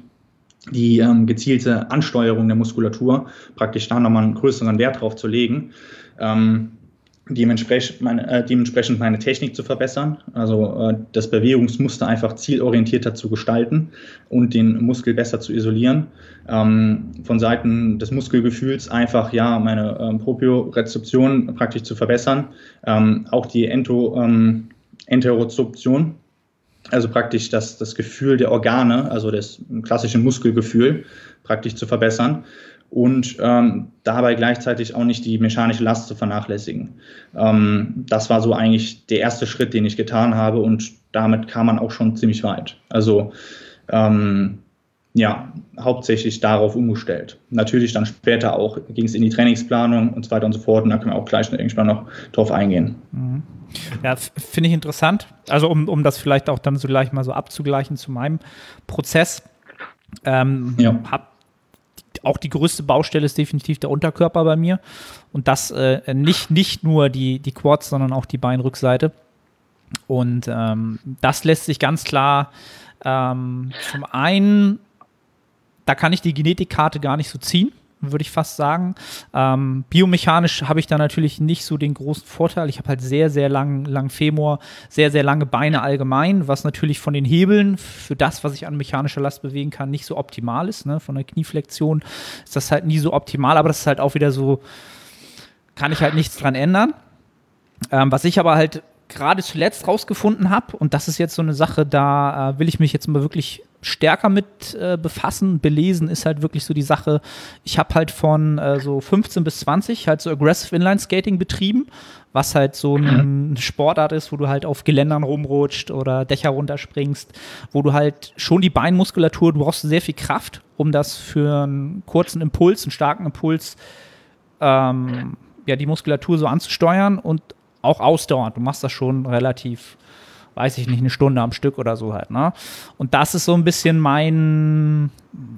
die ähm, gezielte Ansteuerung der Muskulatur, praktisch da nochmal einen größeren Wert drauf zu legen. Ähm, dementsprechend meine, äh, dementsprechend meine Technik zu verbessern, also äh, das Bewegungsmuster einfach zielorientierter zu gestalten und den Muskel besser zu isolieren. Ähm, von Seiten des Muskelgefühls einfach ja meine ähm, Propriorezeption praktisch zu verbessern, ähm, auch die Ento, ähm, Enterozeption, also praktisch das, das Gefühl der Organe, also das klassische Muskelgefühl praktisch zu verbessern und ähm, dabei gleichzeitig auch nicht die mechanische Last zu vernachlässigen. Ähm, das war so eigentlich der erste Schritt, den ich getan habe und damit kam man auch schon ziemlich weit. Also ähm, ja, hauptsächlich darauf umgestellt. Natürlich dann später auch ging es in die Trainingsplanung und so weiter und so fort und da können wir auch gleich irgendwann noch drauf eingehen. Mhm. Ja, finde ich interessant. Also um, um das vielleicht auch dann so gleich mal so abzugleichen zu meinem Prozess. Ähm, ja. Hab auch die größte Baustelle ist definitiv der Unterkörper bei mir. Und das äh, nicht, nicht nur die, die Quads, sondern auch die Beinrückseite. Und ähm, das lässt sich ganz klar ähm, zum einen, da kann ich die Genetikkarte gar nicht so ziehen würde ich fast sagen. Ähm, biomechanisch habe ich da natürlich nicht so den großen Vorteil. Ich habe halt sehr, sehr lang, lang Femur, sehr, sehr lange Beine allgemein, was natürlich von den Hebeln für das, was ich an mechanischer Last bewegen kann, nicht so optimal ist. Ne? Von der Knieflexion ist das halt nie so optimal, aber das ist halt auch wieder so, kann ich halt nichts dran ändern. Ähm, was ich aber halt gerade zuletzt rausgefunden habe, und das ist jetzt so eine Sache, da äh, will ich mich jetzt mal wirklich stärker mit äh, befassen. Belesen ist halt wirklich so die Sache. Ich habe halt von äh, so 15 bis 20 halt so Aggressive Inline Skating betrieben, was halt so eine mhm. Sportart ist, wo du halt auf Geländern rumrutscht oder Dächer runterspringst, wo du halt schon die Beinmuskulatur, du brauchst sehr viel Kraft, um das für einen kurzen Impuls, einen starken Impuls, ähm, ja, die Muskulatur so anzusteuern und auch ausdauernd. Du machst das schon relativ weiß ich nicht, eine Stunde am Stück oder so halt. Ne? Und das ist so ein bisschen mein,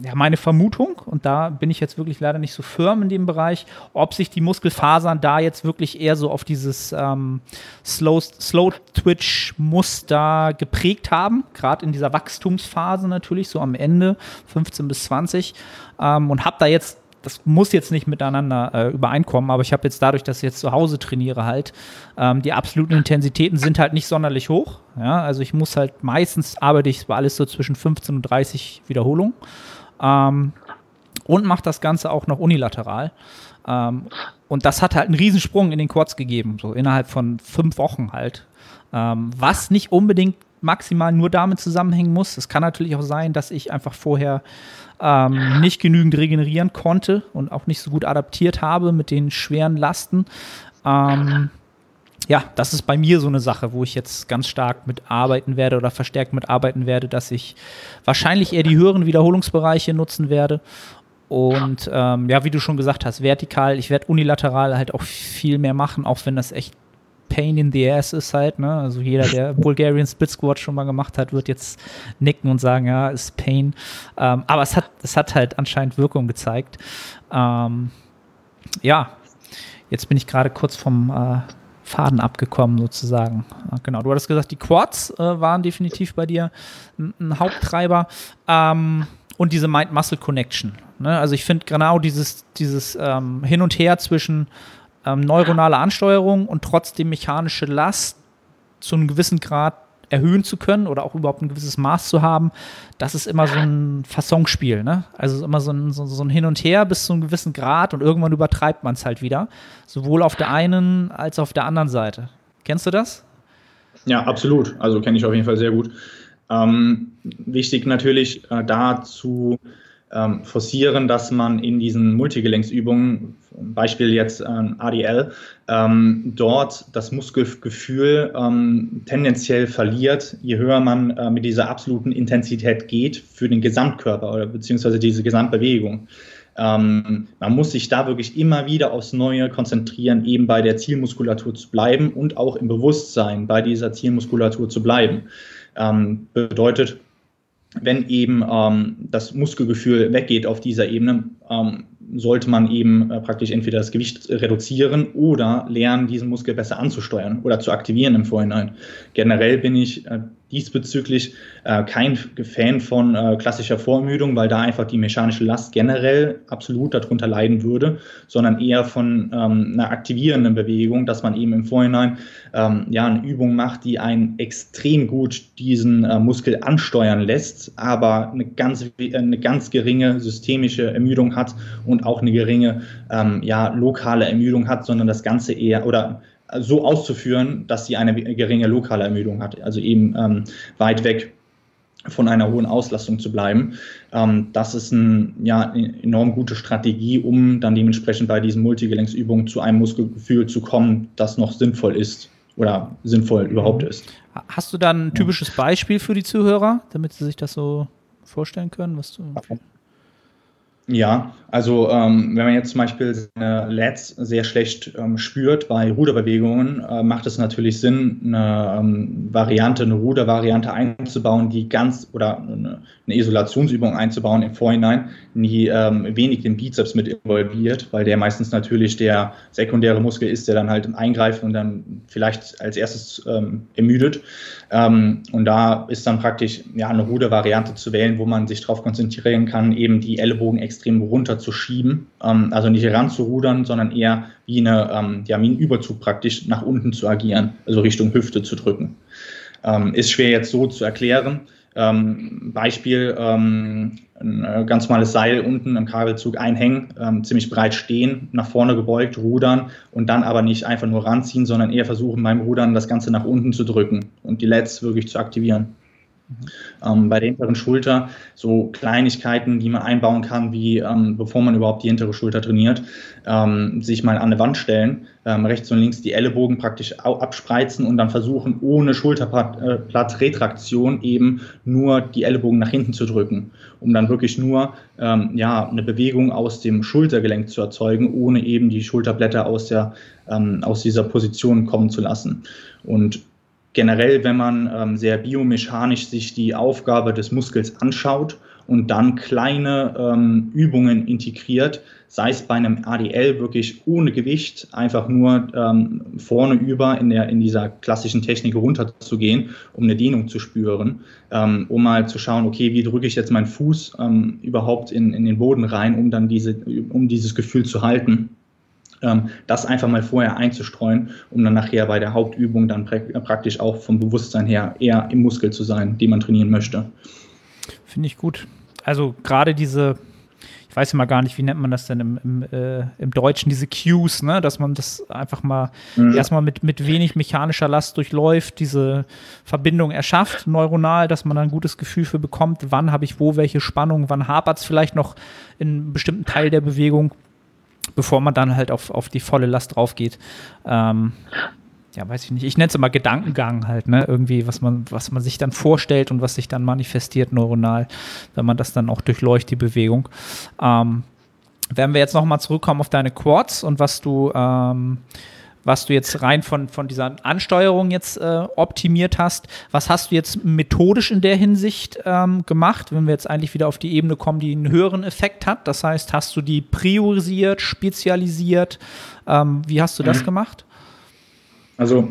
ja, meine Vermutung. Und da bin ich jetzt wirklich leider nicht so firm in dem Bereich, ob sich die Muskelfasern da jetzt wirklich eher so auf dieses ähm, Slow-Twitch-Muster geprägt haben, gerade in dieser Wachstumsphase natürlich, so am Ende, 15 bis 20. Ähm, und habe da jetzt das muss jetzt nicht miteinander äh, übereinkommen, aber ich habe jetzt dadurch, dass ich jetzt zu Hause trainiere halt, ähm, die absoluten Intensitäten sind halt nicht sonderlich hoch. Ja? Also ich muss halt meistens arbeite ich bei alles so zwischen 15 und 30 Wiederholungen ähm, und mache das Ganze auch noch unilateral. Ähm, und das hat halt einen Riesensprung in den Quads gegeben, so innerhalb von fünf Wochen halt. Ähm, was nicht unbedingt maximal nur damit zusammenhängen muss. Es kann natürlich auch sein, dass ich einfach vorher ähm, nicht genügend regenerieren konnte und auch nicht so gut adaptiert habe mit den schweren Lasten. Ähm, ja, das ist bei mir so eine Sache, wo ich jetzt ganz stark mitarbeiten werde oder verstärkt mitarbeiten werde, dass ich wahrscheinlich eher die höheren Wiederholungsbereiche nutzen werde. Und ähm, ja, wie du schon gesagt hast, vertikal, ich werde unilateral halt auch viel mehr machen, auch wenn das echt Pain in the Ass ist halt. Ne? Also jeder, der [LAUGHS] Bulgarian Split Squat schon mal gemacht hat, wird jetzt nicken und sagen, ja, ist Pain. Ähm, aber es hat, es hat halt anscheinend Wirkung gezeigt. Ähm, ja, jetzt bin ich gerade kurz vom äh, Faden abgekommen sozusagen. Genau, du hattest gesagt, die Quads äh, waren definitiv bei dir ein, ein Haupttreiber. Ähm, und diese Mind-Muscle-Connection. Ne? Also ich finde genau dieses, dieses ähm, Hin und Her zwischen ähm, neuronale Ansteuerung und trotzdem mechanische Last zu einem gewissen Grad erhöhen zu können oder auch überhaupt ein gewisses Maß zu haben, das ist immer so ein Fassonspiel. Ne? Also immer so ein, so, so ein Hin und Her bis zu einem gewissen Grad und irgendwann übertreibt man es halt wieder. Sowohl auf der einen als auch auf der anderen Seite. Kennst du das? Ja, absolut. Also kenne ich auf jeden Fall sehr gut. Ähm, wichtig natürlich äh, dazu ähm, forcieren, dass man in diesen Multigelenksübungen, Beispiel jetzt ähm, ADL, ähm, dort das Muskelgefühl ähm, tendenziell verliert, je höher man äh, mit dieser absoluten Intensität geht für den Gesamtkörper oder beziehungsweise diese Gesamtbewegung. Ähm, man muss sich da wirklich immer wieder aufs Neue konzentrieren, eben bei der Zielmuskulatur zu bleiben und auch im Bewusstsein bei dieser Zielmuskulatur zu bleiben. Ähm, bedeutet, wenn eben ähm, das Muskelgefühl weggeht auf dieser Ebene, ähm, sollte man eben äh, praktisch entweder das Gewicht reduzieren oder lernen, diesen Muskel besser anzusteuern oder zu aktivieren im Vorhinein. Generell bin ich äh, diesbezüglich äh, kein Fan von äh, klassischer Vorermüdung, weil da einfach die mechanische Last generell absolut darunter leiden würde, sondern eher von ähm, einer aktivierenden Bewegung, dass man eben im Vorhinein ähm, ja eine Übung macht, die einen extrem gut diesen äh, Muskel ansteuern lässt, aber eine ganz, eine ganz geringe systemische Ermüdung hat und auch eine geringe ähm, ja, lokale Ermüdung hat, sondern das Ganze eher oder so auszuführen, dass sie eine geringe lokale Ermüdung hat, also eben ähm, weit weg von einer hohen Auslastung zu bleiben. Ähm, das ist ein, ja, eine enorm gute Strategie, um dann dementsprechend bei diesen Multigelenksübungen zu einem Muskelgefühl zu kommen, das noch sinnvoll ist oder sinnvoll überhaupt ist. Hast du dann ein typisches Beispiel für die Zuhörer, damit sie sich das so vorstellen können, was du ja, also ähm, wenn man jetzt zum Beispiel seine LEDs sehr schlecht ähm, spürt bei Ruderbewegungen, äh, macht es natürlich Sinn, eine ähm, Variante, eine Rudervariante einzubauen, die ganz oder eine, eine Isolationsübung einzubauen im Vorhinein, die ähm, wenig den Bizeps mit involviert, weil der meistens natürlich der sekundäre Muskel ist, der dann halt eingreift und dann vielleicht als erstes ähm, ermüdet. Ähm, und da ist dann praktisch ja eine Rudervariante zu wählen, wo man sich darauf konzentrieren kann, eben die Ellbogen extrem extrem runterzuschieben, ähm, also nicht ranzurudern, sondern eher wie, eine, ähm, ja, wie ein Überzug praktisch nach unten zu agieren, also Richtung Hüfte zu drücken. Ähm, ist schwer jetzt so zu erklären. Ähm, Beispiel, ähm, ein ganz normales Seil unten im Kabelzug einhängen, ähm, ziemlich breit stehen, nach vorne gebeugt, rudern und dann aber nicht einfach nur ranziehen, sondern eher versuchen beim Rudern das Ganze nach unten zu drücken und die Lets wirklich zu aktivieren. Ähm, bei der hinteren Schulter so Kleinigkeiten, die man einbauen kann, wie ähm, bevor man überhaupt die hintere Schulter trainiert, ähm, sich mal an eine Wand stellen, ähm, rechts und links die Ellenbogen praktisch abspreizen und dann versuchen, ohne Schulterplatzretraktion eben nur die Ellenbogen nach hinten zu drücken, um dann wirklich nur ähm, ja, eine Bewegung aus dem Schultergelenk zu erzeugen, ohne eben die Schulterblätter aus, der, ähm, aus dieser Position kommen zu lassen. Und generell, wenn man ähm, sehr biomechanisch sich die Aufgabe des Muskels anschaut und dann kleine ähm, Übungen integriert, sei es bei einem ADL wirklich ohne Gewicht, einfach nur ähm, vorne über in, der, in dieser klassischen Technik runterzugehen, um eine Dehnung zu spüren, ähm, um mal zu schauen, okay, wie drücke ich jetzt meinen Fuß ähm, überhaupt in, in den Boden rein, um dann diese, um dieses Gefühl zu halten das einfach mal vorher einzustreuen, um dann nachher bei der Hauptübung dann praktisch auch vom Bewusstsein her eher im Muskel zu sein, den man trainieren möchte. Finde ich gut. Also gerade diese, ich weiß immer gar nicht, wie nennt man das denn im, im, äh, im Deutschen, diese Cues, ne? dass man das einfach mal mhm. erstmal mit, mit wenig mechanischer Last durchläuft, diese Verbindung erschafft, neuronal, dass man ein gutes Gefühl für bekommt, wann habe ich wo welche Spannung, wann hapert es vielleicht noch in einem bestimmten Teil der Bewegung, bevor man dann halt auf, auf die volle Last drauf geht. Ähm, ja, weiß ich nicht. Ich nenne es immer Gedankengang halt, ne? Irgendwie, was man, was man sich dann vorstellt und was sich dann manifestiert neuronal, wenn man das dann auch durchleuchtet, die Bewegung. Ähm, wenn wir jetzt nochmal zurückkommen auf deine Quads und was du, ähm, was du jetzt rein von, von dieser Ansteuerung jetzt äh, optimiert hast, was hast du jetzt methodisch in der Hinsicht ähm, gemacht, wenn wir jetzt eigentlich wieder auf die Ebene kommen, die einen höheren Effekt hat? Das heißt, hast du die priorisiert, spezialisiert? Ähm, wie hast du das mhm. gemacht? Also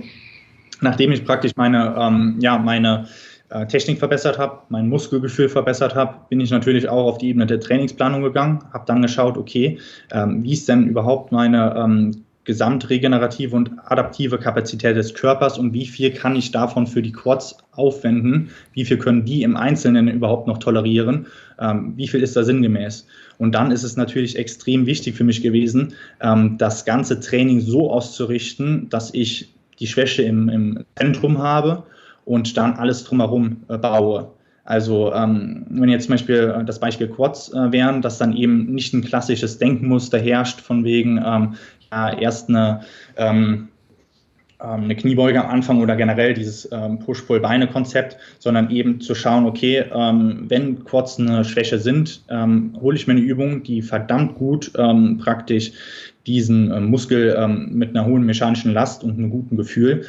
nachdem ich praktisch meine, ähm, ja, meine äh, Technik verbessert habe, mein Muskelgefühl verbessert habe, bin ich natürlich auch auf die Ebene der Trainingsplanung gegangen, habe dann geschaut, okay, ähm, wie ist denn überhaupt meine ähm, gesamtregenerative und adaptive Kapazität des Körpers und wie viel kann ich davon für die Quads aufwenden, wie viel können die im Einzelnen überhaupt noch tolerieren, ähm, wie viel ist da sinngemäß. Und dann ist es natürlich extrem wichtig für mich gewesen, ähm, das ganze Training so auszurichten, dass ich die Schwäche im, im Zentrum habe und dann alles drumherum äh, baue. Also ähm, wenn jetzt zum Beispiel äh, das Beispiel Quads äh, wären, dass dann eben nicht ein klassisches Denkmuster herrscht von wegen ähm, erst eine ähm, ähm eine Kniebeuge am Anfang oder generell dieses ähm, Push-Pull-Beine-Konzept, sondern eben zu schauen, okay, ähm, wenn Quads eine Schwäche sind, ähm, hole ich mir eine Übung, die verdammt gut ähm, praktisch diesen ähm, Muskel mit einer hohen mechanischen Last und einem guten Gefühl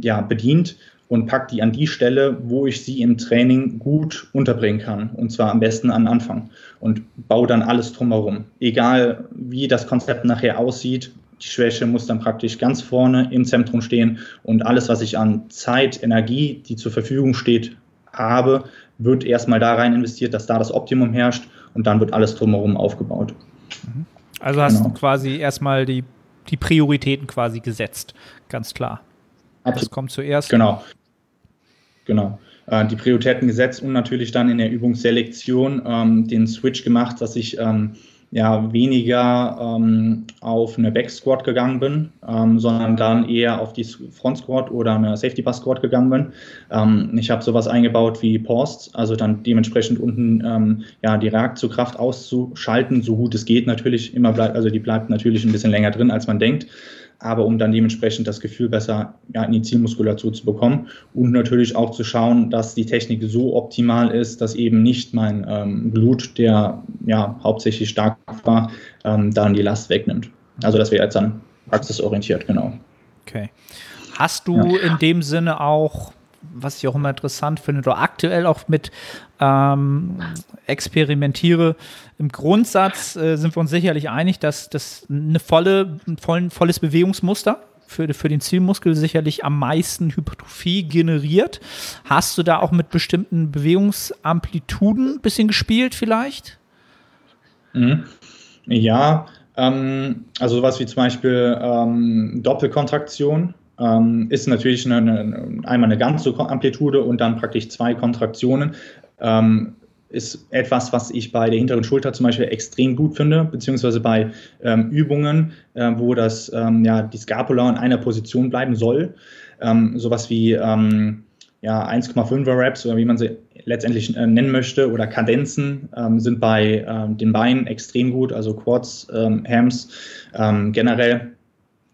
ja, bedient und packt die an die Stelle, wo ich sie im Training gut unterbringen kann. Und zwar am besten am Anfang. Und baue dann alles drumherum. Egal wie das Konzept nachher aussieht, die Schwäche muss dann praktisch ganz vorne im Zentrum stehen. Und alles, was ich an Zeit, Energie, die zur Verfügung steht, habe, wird erstmal da rein investiert, dass da das Optimum herrscht. Und dann wird alles drumherum aufgebaut. Mhm. Also hast genau. du quasi erstmal die, die Prioritäten quasi gesetzt, ganz klar. Das kommt zuerst. Genau. Genau. Äh, die Prioritäten gesetzt und natürlich dann in der Übungsselektion ähm, den Switch gemacht, dass ich ähm, ja weniger ähm, auf eine Back Squat gegangen bin, ähm, sondern dann eher auf die Front Squat oder eine Safety Bar Squat gegangen bin. Ähm, ich habe sowas eingebaut wie Paused, also dann dementsprechend unten ja die Reaktiokraft auszuschalten, so gut es geht natürlich immer bleibt, also die bleibt natürlich ein bisschen länger drin, als man denkt aber um dann dementsprechend das Gefühl besser ja, in die Zielmuskulatur zu bekommen und natürlich auch zu schauen, dass die Technik so optimal ist, dass eben nicht mein ähm, Blut, der ja hauptsächlich stark war, ähm, dann die Last wegnimmt. Also das wäre jetzt dann praxisorientiert, genau. Okay. Hast du ja. in dem Sinne auch was ich auch immer interessant finde, oder aktuell auch mit ähm, experimentiere. Im Grundsatz äh, sind wir uns sicherlich einig, dass das eine volle, ein voll, volles Bewegungsmuster für, für den Zielmuskel sicherlich am meisten Hypertrophie generiert. Hast du da auch mit bestimmten Bewegungsamplituden ein bisschen gespielt vielleicht? Mhm. Ja, ähm, also sowas wie zum Beispiel ähm, Doppelkontraktion ähm, ist natürlich eine, eine, einmal eine ganze Amplitude und dann praktisch zwei Kontraktionen. Ähm, ist etwas, was ich bei der hinteren Schulter zum Beispiel extrem gut finde, beziehungsweise bei ähm, Übungen, äh, wo das, ähm, ja, die Scapula in einer Position bleiben soll. Ähm, sowas wie ähm, ja, 1,5er Reps oder wie man sie letztendlich äh, nennen möchte oder Kadenzen ähm, sind bei ähm, den Beinen extrem gut, also Quads, ähm, Hams generell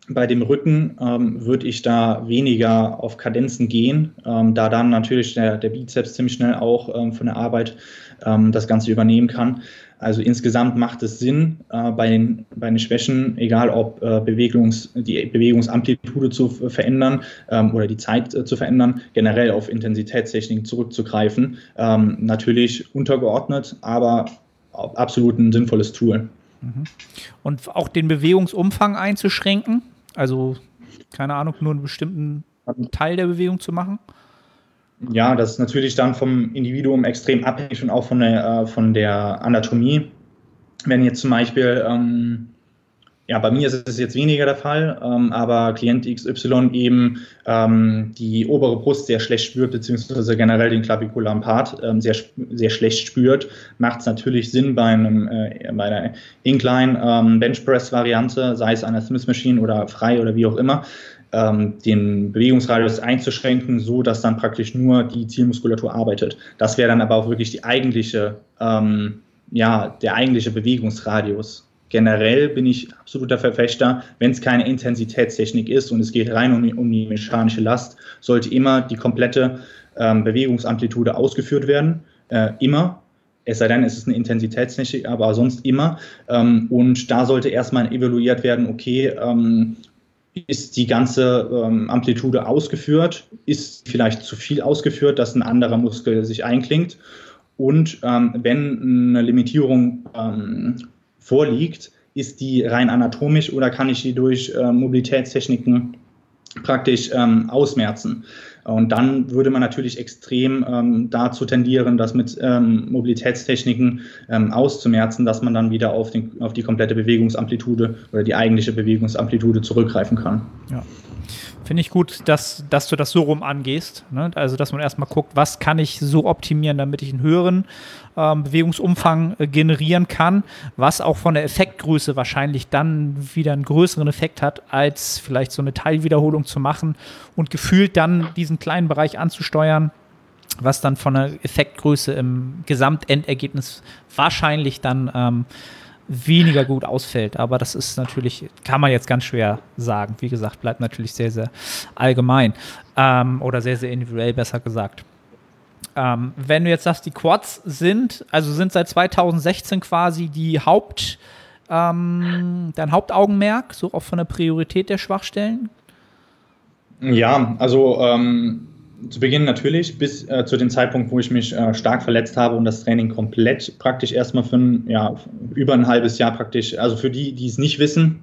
bei dem Rücken ähm, würde ich da weniger auf Kadenzen gehen, ähm, da dann natürlich der, der Bizeps ziemlich schnell auch ähm, von der Arbeit ähm, das Ganze übernehmen kann. Also insgesamt macht es Sinn, äh, bei, den, bei den Schwächen, egal ob äh, Bewegungs, die Bewegungsamplitude zu verändern ähm, oder die Zeit äh, zu verändern, generell auf Intensitätstechniken zurückzugreifen. Ähm, natürlich untergeordnet, aber absolut ein sinnvolles Tool. Mhm. Und auch den Bewegungsumfang einzuschränken? Also, keine Ahnung, nur einen bestimmten Teil der Bewegung zu machen? Ja, das ist natürlich dann vom Individuum extrem abhängig und auch von der, äh, von der Anatomie. Wenn jetzt zum Beispiel ähm, ja, bei mir ist es jetzt weniger der Fall, ähm, aber Klient XY eben ähm, die obere Brust sehr schlecht spürt, beziehungsweise generell den klavikularen Part ähm, sehr, sehr schlecht spürt, macht es natürlich Sinn bei, einem, äh, bei einer Incline ähm, Bench Press Variante, sei es an der Smith Machine oder frei oder wie auch immer, ähm, den Bewegungsradius einzuschränken, so dass dann praktisch nur die Zielmuskulatur arbeitet. Das wäre dann aber auch wirklich die eigentliche, ähm, ja, der eigentliche Bewegungsradius generell bin ich absoluter Verfechter, wenn es keine Intensitätstechnik ist und es geht rein um die, um die mechanische Last, sollte immer die komplette ähm, Bewegungsamplitude ausgeführt werden. Äh, immer. Es sei denn, es ist eine Intensitätstechnik, aber sonst immer. Ähm, und da sollte erstmal evaluiert werden, okay, ähm, ist die ganze ähm, Amplitude ausgeführt? Ist vielleicht zu viel ausgeführt, dass ein anderer Muskel sich einklingt? Und ähm, wenn eine Limitierung ähm, vorliegt, ist die rein anatomisch oder kann ich die durch äh, Mobilitätstechniken praktisch ähm, ausmerzen. Und dann würde man natürlich extrem ähm, dazu tendieren, das mit ähm, Mobilitätstechniken ähm, auszumerzen, dass man dann wieder auf, den, auf die komplette Bewegungsamplitude oder die eigentliche Bewegungsamplitude zurückgreifen kann. Ja. Finde ich gut, dass, dass du das so rum angehst. Ne? Also, dass man erstmal guckt, was kann ich so optimieren, damit ich einen höheren ähm, Bewegungsumfang äh, generieren kann, was auch von der Effektgröße wahrscheinlich dann wieder einen größeren Effekt hat, als vielleicht so eine Teilwiederholung zu machen und gefühlt dann diesen kleinen Bereich anzusteuern, was dann von der Effektgröße im Gesamtendergebnis wahrscheinlich dann ähm, weniger gut ausfällt. Aber das ist natürlich, kann man jetzt ganz schwer sagen. Wie gesagt, bleibt natürlich sehr, sehr allgemein ähm, oder sehr, sehr individuell, besser gesagt. Ähm, wenn du jetzt sagst, die Quads sind, also sind seit 2016 quasi die Haupt, ähm, dein Hauptaugenmerk, so auch von der Priorität der Schwachstellen? Ja, also ähm, zu Beginn natürlich, bis äh, zu dem Zeitpunkt, wo ich mich äh, stark verletzt habe und das Training komplett praktisch erstmal für ein, ja, über ein halbes Jahr praktisch, also für die, die es nicht wissen,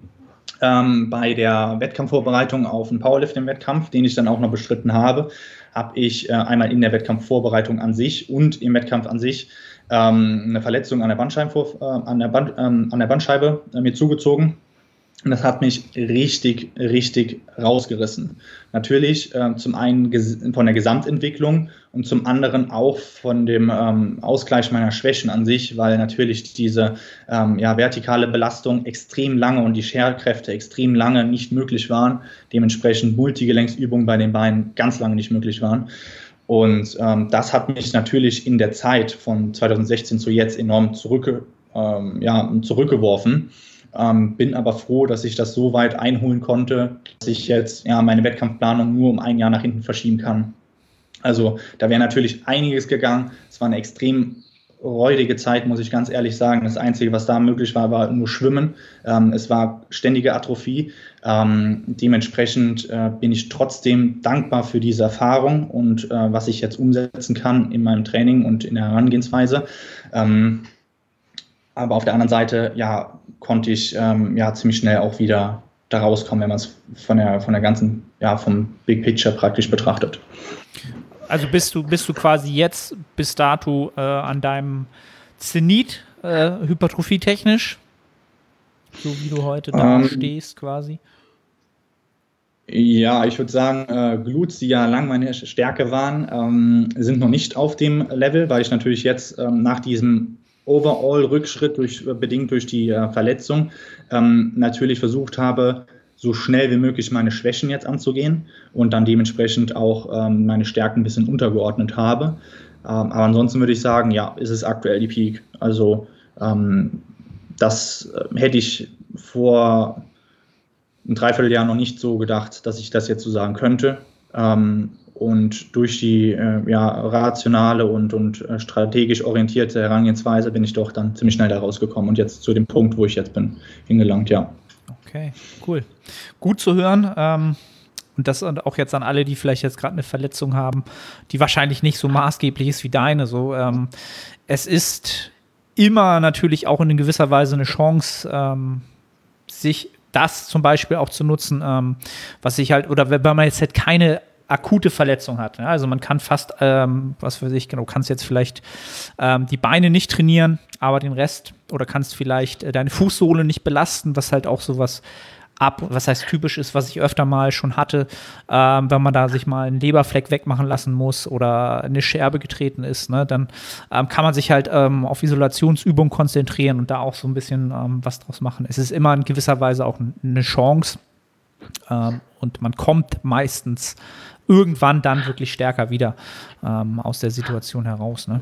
ähm, bei der Wettkampfvorbereitung auf einen Powerlifting-Wettkampf, den ich dann auch noch bestritten habe, habe ich äh, einmal in der Wettkampfvorbereitung an sich und im Wettkampf an sich ähm, eine Verletzung an der Bandscheibe, äh, an der Band, ähm, an der Bandscheibe äh, mir zugezogen und das hat mich richtig, richtig rausgerissen. Natürlich äh, zum einen von der Gesamtentwicklung und zum anderen auch von dem ähm, Ausgleich meiner Schwächen an sich, weil natürlich diese ähm, ja, vertikale Belastung extrem lange und die Scherkräfte extrem lange nicht möglich waren. Dementsprechend Multigelenksübungen bei den Beinen ganz lange nicht möglich waren. Und ähm, das hat mich natürlich in der Zeit von 2016 zu jetzt enorm zurück, ähm, ja, zurückgeworfen. Ähm, bin aber froh, dass ich das so weit einholen konnte, dass ich jetzt ja, meine Wettkampfplanung nur um ein Jahr nach hinten verschieben kann. Also da wäre natürlich einiges gegangen. Es war eine extrem räudige Zeit, muss ich ganz ehrlich sagen. Das Einzige, was da möglich war, war nur Schwimmen. Ähm, es war ständige Atrophie. Ähm, dementsprechend äh, bin ich trotzdem dankbar für diese Erfahrung und äh, was ich jetzt umsetzen kann in meinem Training und in der Herangehensweise. Ähm, aber auf der anderen Seite, ja, konnte ich ähm, ja ziemlich schnell auch wieder da rauskommen, wenn man es von der, von der ganzen, ja, vom Big Picture praktisch betrachtet. Also bist du, bist du quasi jetzt bis dato äh, an deinem Zenit äh, hypertrophietechnisch, so wie du heute da ähm, stehst quasi? Ja, ich würde sagen, äh, Glutes, die ja lang meine Stärke waren, ähm, sind noch nicht auf dem Level, weil ich natürlich jetzt ähm, nach diesem Overall-Rückschritt durch, äh, bedingt durch die äh, Verletzung ähm, natürlich versucht habe, so schnell wie möglich meine Schwächen jetzt anzugehen und dann dementsprechend auch ähm, meine Stärken ein bisschen untergeordnet habe. Ähm, aber ansonsten würde ich sagen, ja, ist es aktuell die Peak. Also ähm, das äh, hätte ich vor ein Dreivierteljahr noch nicht so gedacht, dass ich das jetzt so sagen könnte. Ähm, und durch die äh, ja, rationale und, und äh, strategisch orientierte Herangehensweise bin ich doch dann ziemlich schnell da rausgekommen und jetzt zu dem Punkt, wo ich jetzt bin, hingelangt, ja. Okay, cool. Gut zu hören. Ähm, und das auch jetzt an alle, die vielleicht jetzt gerade eine Verletzung haben, die wahrscheinlich nicht so maßgeblich ist wie deine. So, ähm, es ist immer natürlich auch in gewisser Weise eine Chance, ähm, sich das zum Beispiel auch zu nutzen, ähm, was ich halt, oder wenn man jetzt halt keine akute Verletzung hat. Ja, also man kann fast, ähm, was weiß ich, genau, kannst jetzt vielleicht ähm, die Beine nicht trainieren, aber den Rest oder kannst vielleicht äh, deine Fußsohle nicht belasten, was halt auch sowas ab, was heißt typisch ist, was ich öfter mal schon hatte, ähm, wenn man da sich mal einen Leberfleck wegmachen lassen muss oder eine Scherbe getreten ist, ne, dann ähm, kann man sich halt ähm, auf Isolationsübungen konzentrieren und da auch so ein bisschen ähm, was draus machen. Es ist immer in gewisser Weise auch eine Chance ähm, und man kommt meistens irgendwann dann wirklich stärker wieder ähm, aus der Situation heraus. Ne?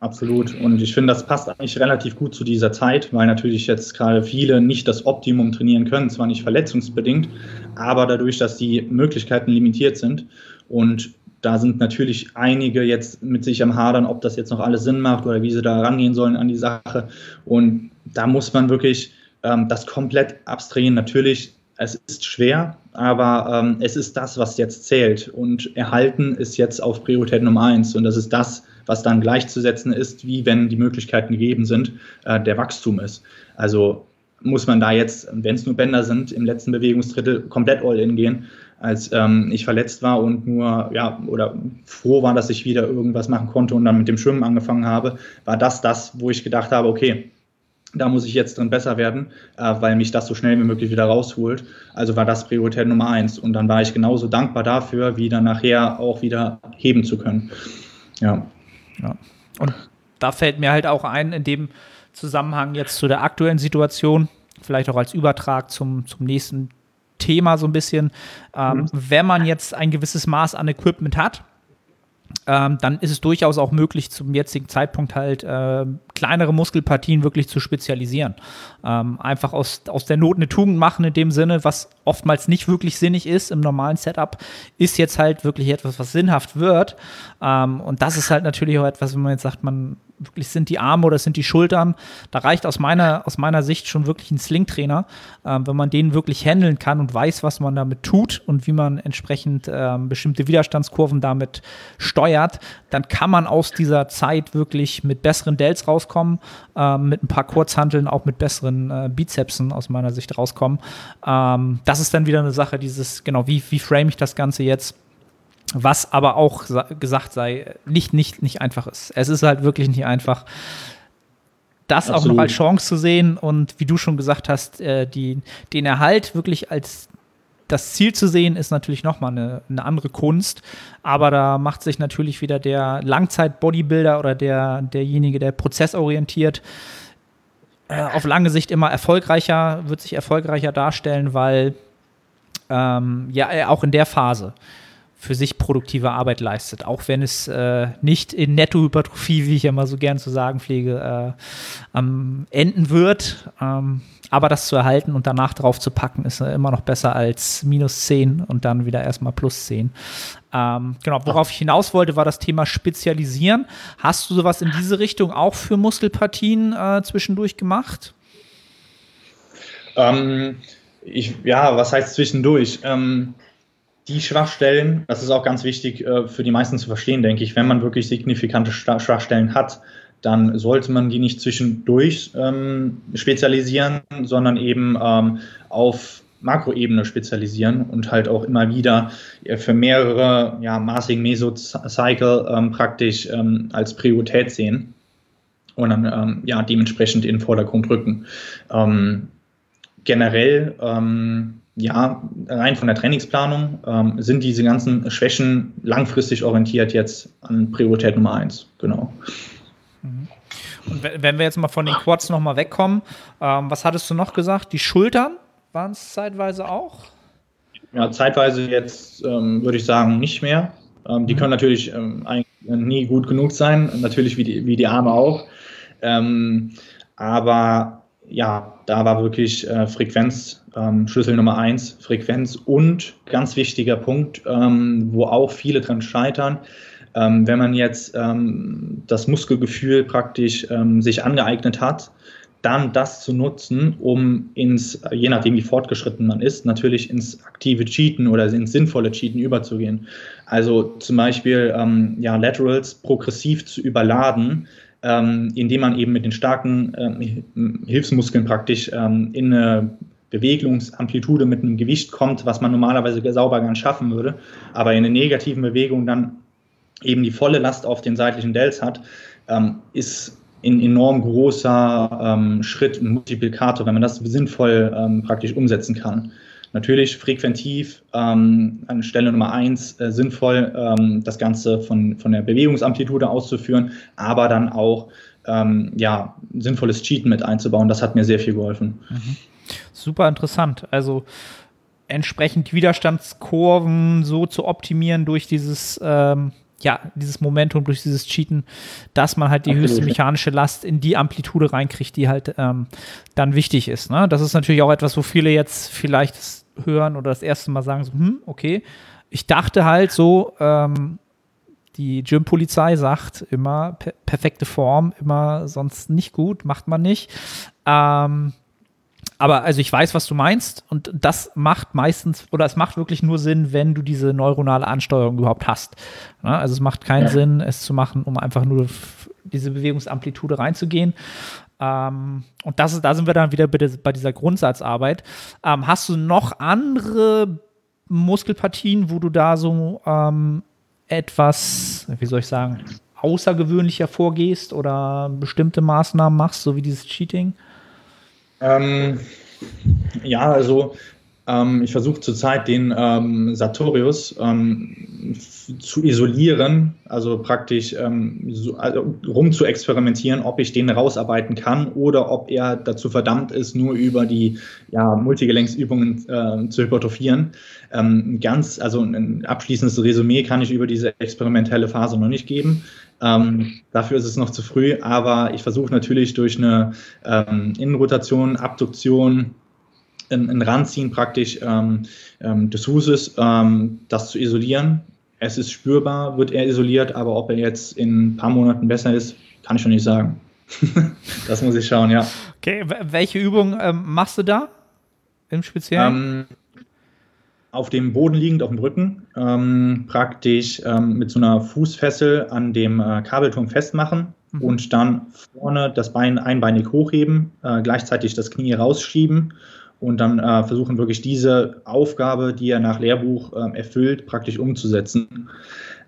Absolut. Und ich finde, das passt eigentlich relativ gut zu dieser Zeit, weil natürlich jetzt gerade viele nicht das Optimum trainieren können, zwar nicht verletzungsbedingt, aber dadurch, dass die Möglichkeiten limitiert sind. Und da sind natürlich einige jetzt mit sich am Hadern, ob das jetzt noch alles Sinn macht oder wie sie da rangehen sollen an die Sache. Und da muss man wirklich ähm, das komplett abstrahieren. Natürlich, es ist schwer, aber ähm, es ist das, was jetzt zählt. Und erhalten ist jetzt auf Priorität Nummer eins. Und das ist das, was dann gleichzusetzen ist, wie wenn die Möglichkeiten gegeben sind, äh, der Wachstum ist. Also muss man da jetzt, wenn es nur Bänder sind, im letzten Bewegungsdrittel komplett all in gehen, als ähm, ich verletzt war und nur, ja, oder froh war, dass ich wieder irgendwas machen konnte und dann mit dem Schwimmen angefangen habe, war das das, wo ich gedacht habe, okay, da muss ich jetzt drin besser werden, äh, weil mich das so schnell wie möglich wieder rausholt. Also war das Priorität Nummer eins. Und dann war ich genauso dankbar dafür, wie dann nachher auch wieder heben zu können. Ja. Ja. Und da fällt mir halt auch ein, in dem Zusammenhang jetzt zu der aktuellen Situation, vielleicht auch als Übertrag zum, zum nächsten Thema so ein bisschen, ähm, mhm. wenn man jetzt ein gewisses Maß an Equipment hat, ähm, dann ist es durchaus auch möglich, zum jetzigen Zeitpunkt halt äh, kleinere Muskelpartien wirklich zu spezialisieren. Ähm, einfach aus, aus der Not eine Tugend machen in dem Sinne, was oftmals nicht wirklich sinnig ist im normalen Setup, ist jetzt halt wirklich etwas, was sinnhaft wird. Ähm, und das ist halt natürlich auch etwas, wenn man jetzt sagt, man wirklich sind die Arme oder sind die Schultern. Da reicht aus meiner, aus meiner Sicht schon wirklich ein Slingtrainer, ähm, wenn man den wirklich handeln kann und weiß, was man damit tut und wie man entsprechend ähm, bestimmte Widerstandskurven damit steuert, dann kann man aus dieser Zeit wirklich mit besseren Dells rauskommen, ähm, mit ein paar Kurzhanteln auch mit besseren äh, Bizepsen aus meiner Sicht rauskommen. Ähm, das ist dann wieder eine Sache, dieses, genau, wie, wie frame ich das Ganze jetzt? Was aber auch gesagt sei, nicht, nicht, nicht einfach ist. Es ist halt wirklich nicht einfach, das Absolut. auch noch als Chance zu sehen und wie du schon gesagt hast, äh, die, den Erhalt wirklich als das Ziel zu sehen, ist natürlich nochmal eine, eine andere Kunst. Aber da macht sich natürlich wieder der Langzeit-Bodybuilder oder der, derjenige, der prozessorientiert, äh, auf lange Sicht immer erfolgreicher, wird sich erfolgreicher darstellen, weil ähm, ja, auch in der Phase für sich produktive Arbeit leistet, auch wenn es äh, nicht in Nettohypertrophie, wie ich mal so gern zu sagen pflege, äh, ähm, enden wird. Ähm, aber das zu erhalten und danach drauf zu packen, ist immer noch besser als minus 10 und dann wieder erstmal plus 10. Ähm, genau, worauf ich hinaus wollte, war das Thema Spezialisieren. Hast du sowas in diese Richtung auch für Muskelpartien äh, zwischendurch gemacht? Ähm, ich, ja, was heißt zwischendurch? Ähm, die Schwachstellen, das ist auch ganz wichtig äh, für die meisten zu verstehen, denke ich, wenn man wirklich signifikante Schwachstellen hat, dann sollte man die nicht zwischendurch ähm, spezialisieren, sondern eben ähm, auf Makroebene spezialisieren und halt auch immer wieder äh, für mehrere ja, maßigen Mesocycle ähm, praktisch ähm, als Priorität sehen und dann ähm, ja dementsprechend in den Vordergrund rücken. Ähm, generell ähm, ja, rein von der Trainingsplanung ähm, sind diese ganzen Schwächen langfristig orientiert jetzt an Priorität Nummer eins. Genau. Mhm. Und wenn wir jetzt mal von den Quads nochmal wegkommen, ähm, was hattest du noch gesagt? Die Schultern waren es zeitweise auch? Ja, zeitweise jetzt ähm, würde ich sagen nicht mehr. Ähm, die mhm. können natürlich ähm, nie gut genug sein, natürlich wie die, wie die Arme auch. Ähm, aber ja, da war wirklich äh, Frequenz ähm, Schlüssel Nummer eins, Frequenz und ganz wichtiger Punkt, ähm, wo auch viele dran scheitern. Ähm, wenn man jetzt ähm, das Muskelgefühl praktisch ähm, sich angeeignet hat, dann das zu nutzen, um ins, je nachdem wie fortgeschritten man ist, natürlich ins aktive Cheaten oder ins sinnvolle Cheaten überzugehen. Also zum Beispiel ähm, ja, Laterals progressiv zu überladen, ähm, indem man eben mit den starken ähm, Hilfsmuskeln praktisch ähm, in eine Bewegungsamplitude mit einem Gewicht kommt, was man normalerweise sauber gar nicht schaffen würde, aber in einer negativen Bewegung dann eben die volle Last auf den seitlichen Dells hat, ähm, ist ein enorm großer ähm, Schritt, ein Multiplikator, wenn man das sinnvoll ähm, praktisch umsetzen kann. Natürlich frequentiv ähm, an Stelle Nummer eins äh, sinnvoll, ähm, das Ganze von, von der Bewegungsamplitude auszuführen, aber dann auch ähm, ja, sinnvolles Cheaten mit einzubauen. Das hat mir sehr viel geholfen. Mhm. Super interessant. Also entsprechend Widerstandskurven so zu optimieren durch dieses ähm, ja, dieses Momentum durch dieses Cheaten, dass man halt die Absolut. höchste mechanische Last in die Amplitude reinkriegt, die halt ähm, dann wichtig ist. Ne? Das ist natürlich auch etwas, wo viele jetzt vielleicht hören oder das erste Mal sagen, so, hm, okay, ich dachte halt so, ähm, die Gym-Polizei sagt immer per perfekte Form, immer sonst nicht gut, macht man nicht. Ähm, aber also ich weiß, was du meinst und das macht meistens oder es macht wirklich nur Sinn, wenn du diese neuronale Ansteuerung überhaupt hast. Ja, also es macht keinen ja. Sinn, es zu machen, um einfach nur diese Bewegungsamplitude reinzugehen. Ähm, und das ist, da sind wir dann wieder bei dieser Grundsatzarbeit. Ähm, hast du noch andere Muskelpartien, wo du da so ähm, etwas, wie soll ich sagen, außergewöhnlicher vorgehst oder bestimmte Maßnahmen machst, so wie dieses Cheating? Ähm, ja, also ähm, ich versuche zurzeit den ähm, Sartorius ähm, zu isolieren, also praktisch ähm, so, also rum zu experimentieren, ob ich den rausarbeiten kann oder ob er dazu verdammt ist, nur über die ja, Multigelenksübungen äh, zu hypertrophieren. Ähm, ganz, also ein abschließendes Resümee kann ich über diese experimentelle Phase noch nicht geben. Ähm, dafür ist es noch zu früh, aber ich versuche natürlich durch eine ähm, Innenrotation, Abduktion, ein, ein Ranziehen praktisch ähm, ähm, des Fußes, ähm, das zu isolieren. Es ist spürbar, wird er isoliert, aber ob er jetzt in ein paar Monaten besser ist, kann ich schon nicht sagen. [LAUGHS] das muss ich schauen, ja. Okay, welche Übung ähm, machst du da im Speziellen? Auf dem Boden liegend, auf dem Rücken, ähm, praktisch ähm, mit so einer Fußfessel an dem äh, Kabelturm festmachen mhm. und dann vorne das Bein einbeinig hochheben, äh, gleichzeitig das Knie rausschieben und dann äh, versuchen wirklich diese Aufgabe, die er nach Lehrbuch ähm, erfüllt, praktisch umzusetzen.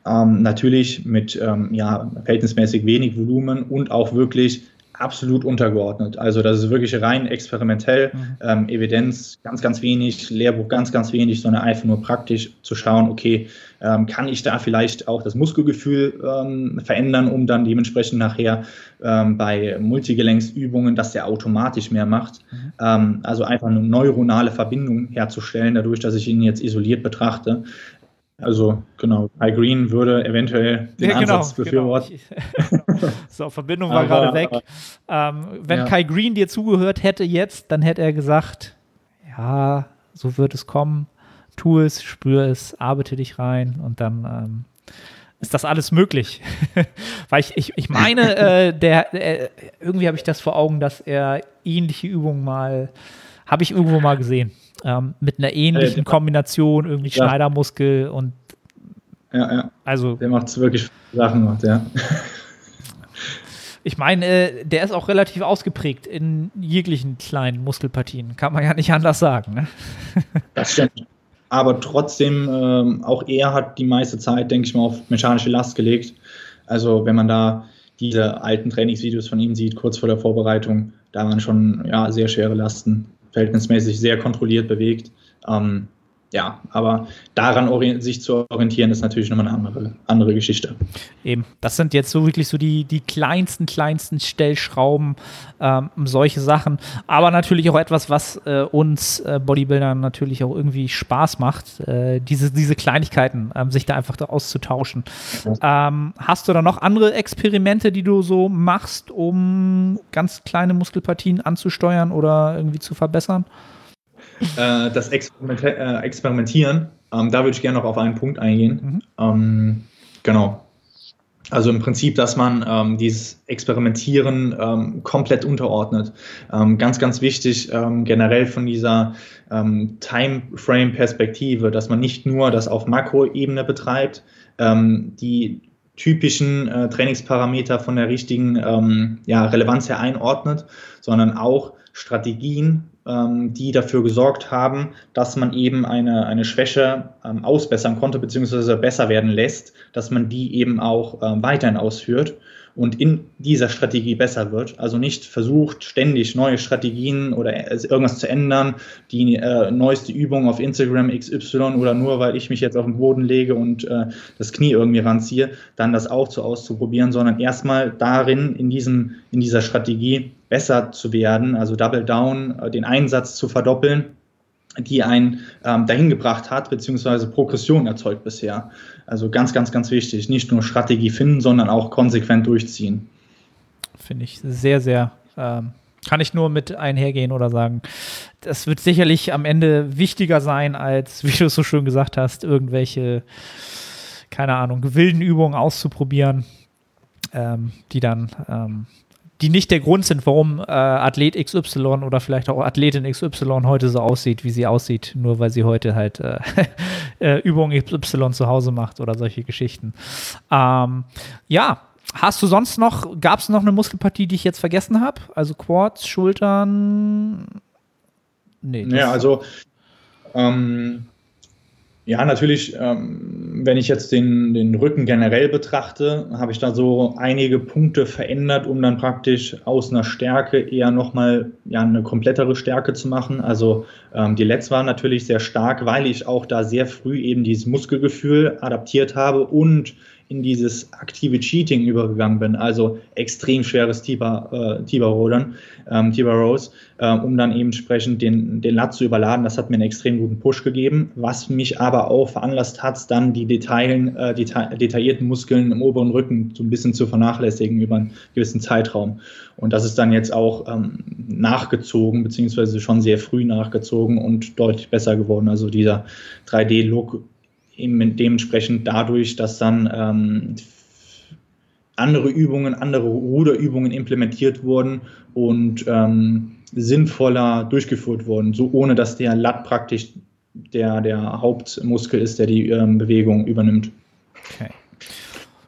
Ähm, natürlich mit ähm, ja, verhältnismäßig wenig Volumen und auch wirklich absolut untergeordnet. Also das ist wirklich rein experimentell, mhm. ähm, Evidenz ganz, ganz wenig, Lehrbuch ganz, ganz wenig, sondern einfach nur praktisch zu schauen, okay, ähm, kann ich da vielleicht auch das Muskelgefühl ähm, verändern, um dann dementsprechend nachher ähm, bei Multigelenksübungen, dass der automatisch mehr macht. Mhm. Ähm, also einfach eine neuronale Verbindung herzustellen, dadurch, dass ich ihn jetzt isoliert betrachte. Also genau, Kai Green würde eventuell den ja, genau, Ansatz befürworten. Genau. [LAUGHS] so, Verbindung war gerade weg. Ähm, wenn ja. Kai Green dir zugehört hätte jetzt, dann hätte er gesagt, ja, so wird es kommen. Tu es, spür es, arbeite dich rein und dann ähm, ist das alles möglich. [LAUGHS] Weil ich, ich, ich meine, [LAUGHS] äh, der, äh, irgendwie habe ich das vor Augen, dass er ähnliche Übungen mal, habe ich irgendwo mal gesehen ähm, mit einer ähnlichen Kombination, irgendwie ja. Schneidermuskel und ja, ja. Also, der macht wirklich Sachen macht, ja. Ich meine, äh, der ist auch relativ ausgeprägt in jeglichen kleinen Muskelpartien. Kann man ja nicht anders sagen. Ne? Das stimmt. Aber trotzdem, ähm, auch er hat die meiste Zeit, denke ich mal, auf mechanische Last gelegt. Also, wenn man da diese alten Trainingsvideos von ihm sieht, kurz vor der Vorbereitung, da waren schon ja, sehr schwere Lasten verhältnismäßig sehr kontrolliert bewegt. Ähm, ja, aber daran sich zu orientieren, ist natürlich nochmal eine andere, andere Geschichte. Eben, das sind jetzt so wirklich so die, die kleinsten, kleinsten Stellschrauben, ähm, solche Sachen. Aber natürlich auch etwas, was äh, uns äh, Bodybuildern natürlich auch irgendwie Spaß macht, äh, diese, diese Kleinigkeiten, ähm, sich da einfach da auszutauschen. Ähm, hast du da noch andere Experimente, die du so machst, um ganz kleine Muskelpartien anzusteuern oder irgendwie zu verbessern? Äh, das Experimenti äh, Experimentieren, ähm, da würde ich gerne noch auf einen Punkt eingehen. Mhm. Ähm, genau. Also im Prinzip, dass man ähm, dieses Experimentieren ähm, komplett unterordnet. Ähm, ganz, ganz wichtig ähm, generell von dieser ähm, Timeframe-Perspektive, dass man nicht nur das auf Makroebene betreibt, ähm, die typischen äh, Trainingsparameter von der richtigen ja, Relevanz her einordnet, sondern auch Strategien die dafür gesorgt haben, dass man eben eine, eine Schwäche ähm, ausbessern konnte, beziehungsweise besser werden lässt, dass man die eben auch ähm, weiterhin ausführt und in dieser Strategie besser wird. Also nicht versucht, ständig neue Strategien oder irgendwas zu ändern, die äh, neueste Übung auf Instagram XY oder nur weil ich mich jetzt auf den Boden lege und äh, das Knie irgendwie ranziehe, dann das auch so auszuprobieren, sondern erstmal darin, in, diesem, in dieser Strategie besser zu werden, also Double Down, äh, den Einsatz zu verdoppeln die einen ähm, dahin gebracht hat, beziehungsweise Progression erzeugt bisher. Also ganz, ganz, ganz wichtig. Nicht nur Strategie finden, sondern auch konsequent durchziehen. Finde ich sehr, sehr. Ähm, kann ich nur mit einhergehen oder sagen, das wird sicherlich am Ende wichtiger sein, als, [LAUGHS] wie du es so schön gesagt hast, irgendwelche, keine Ahnung, wilden Übungen auszuprobieren, ähm, die dann ähm, die nicht der Grund sind, warum äh, Athlet XY oder vielleicht auch Athletin XY heute so aussieht, wie sie aussieht, nur weil sie heute halt äh, [LAUGHS] äh, Übung XY zu Hause macht oder solche Geschichten. Ähm, ja, hast du sonst noch, gab es noch eine Muskelpartie, die ich jetzt vergessen habe? Also Quads, Schultern? Nee. Ja, also ähm, ja, natürlich, ähm, wenn ich jetzt den, den Rücken generell betrachte, habe ich da so einige Punkte verändert, um dann praktisch aus einer Stärke eher nochmal ja, eine komplettere Stärke zu machen. Also ähm, die Let's war natürlich sehr stark, weil ich auch da sehr früh eben dieses Muskelgefühl adaptiert habe und in dieses aktive Cheating übergegangen bin, also extrem schweres Tiber-Rodern, äh, ähm, Tiber-Rows, äh, um dann eben entsprechend den, den Lat zu überladen. Das hat mir einen extrem guten Push gegeben, was mich aber auch veranlasst hat, dann die Detailen, äh, deta detaillierten Muskeln im oberen Rücken so ein bisschen zu vernachlässigen über einen gewissen Zeitraum. Und das ist dann jetzt auch ähm, nachgezogen, beziehungsweise schon sehr früh nachgezogen und deutlich besser geworden. Also dieser 3D-Look eben dementsprechend dadurch, dass dann ähm, andere Übungen, andere Ruderübungen implementiert wurden und ähm, sinnvoller durchgeführt wurden, so ohne dass der Lat praktisch der, der Hauptmuskel ist, der die ähm, Bewegung übernimmt. Okay.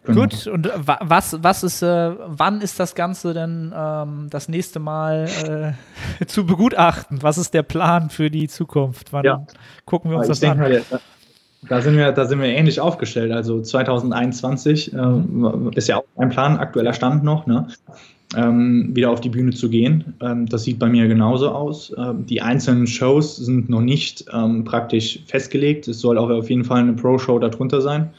Genau. Gut, und was, was ist, äh, wann ist das Ganze denn ähm, das nächste Mal äh, [LAUGHS] zu begutachten? Was ist der Plan für die Zukunft? Wann ja. gucken wir uns ich das an? Da sind wir, da sind wir ähnlich aufgestellt. Also 2021 äh, ist ja auch ein Plan, aktueller Stand noch, ne? ähm, wieder auf die Bühne zu gehen. Ähm, das sieht bei mir genauso aus. Ähm, die einzelnen Shows sind noch nicht ähm, praktisch festgelegt. Es soll auch auf jeden Fall eine Pro-Show darunter sein.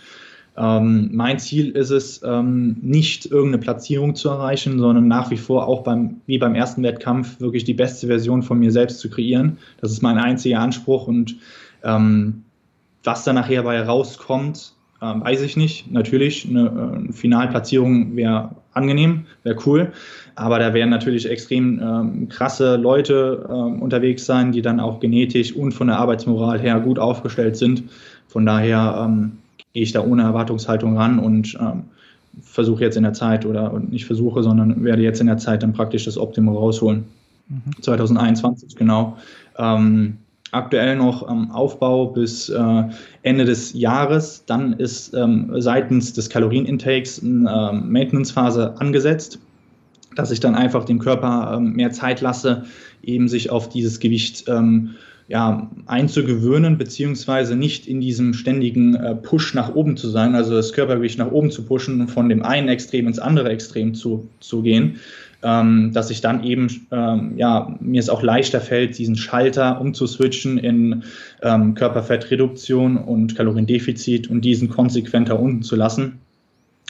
Ähm, mein Ziel ist es, ähm, nicht irgendeine Platzierung zu erreichen, sondern nach wie vor auch beim, wie beim ersten Wettkampf wirklich die beste Version von mir selbst zu kreieren. Das ist mein einziger Anspruch und ähm, was da nachher bei rauskommt, äh, weiß ich nicht. Natürlich, eine äh, Finalplatzierung wäre angenehm, wäre cool. Aber da werden natürlich extrem ähm, krasse Leute äh, unterwegs sein, die dann auch genetisch und von der Arbeitsmoral her gut aufgestellt sind. Von daher ähm, gehe ich da ohne Erwartungshaltung ran und ähm, versuche jetzt in der Zeit oder nicht versuche, sondern werde jetzt in der Zeit dann praktisch das Optimum rausholen. Mhm. 2021, genau. Ähm, aktuell noch ähm, Aufbau bis äh, Ende des Jahres. Dann ist ähm, seitens des Kalorienintakes eine ähm, Maintenance-Phase angesetzt, dass ich dann einfach dem Körper ähm, mehr Zeit lasse, eben sich auf dieses Gewicht ähm, ja, einzugewöhnen, beziehungsweise nicht in diesem ständigen äh, Push nach oben zu sein, also das Körpergewicht nach oben zu pushen und von dem einen Extrem ins andere Extrem zu, zu gehen, ähm, dass ich dann eben, ähm, ja, mir es auch leichter fällt, diesen Schalter umzuswitchen in ähm, Körperfettreduktion und Kaloriendefizit und diesen konsequenter unten zu lassen.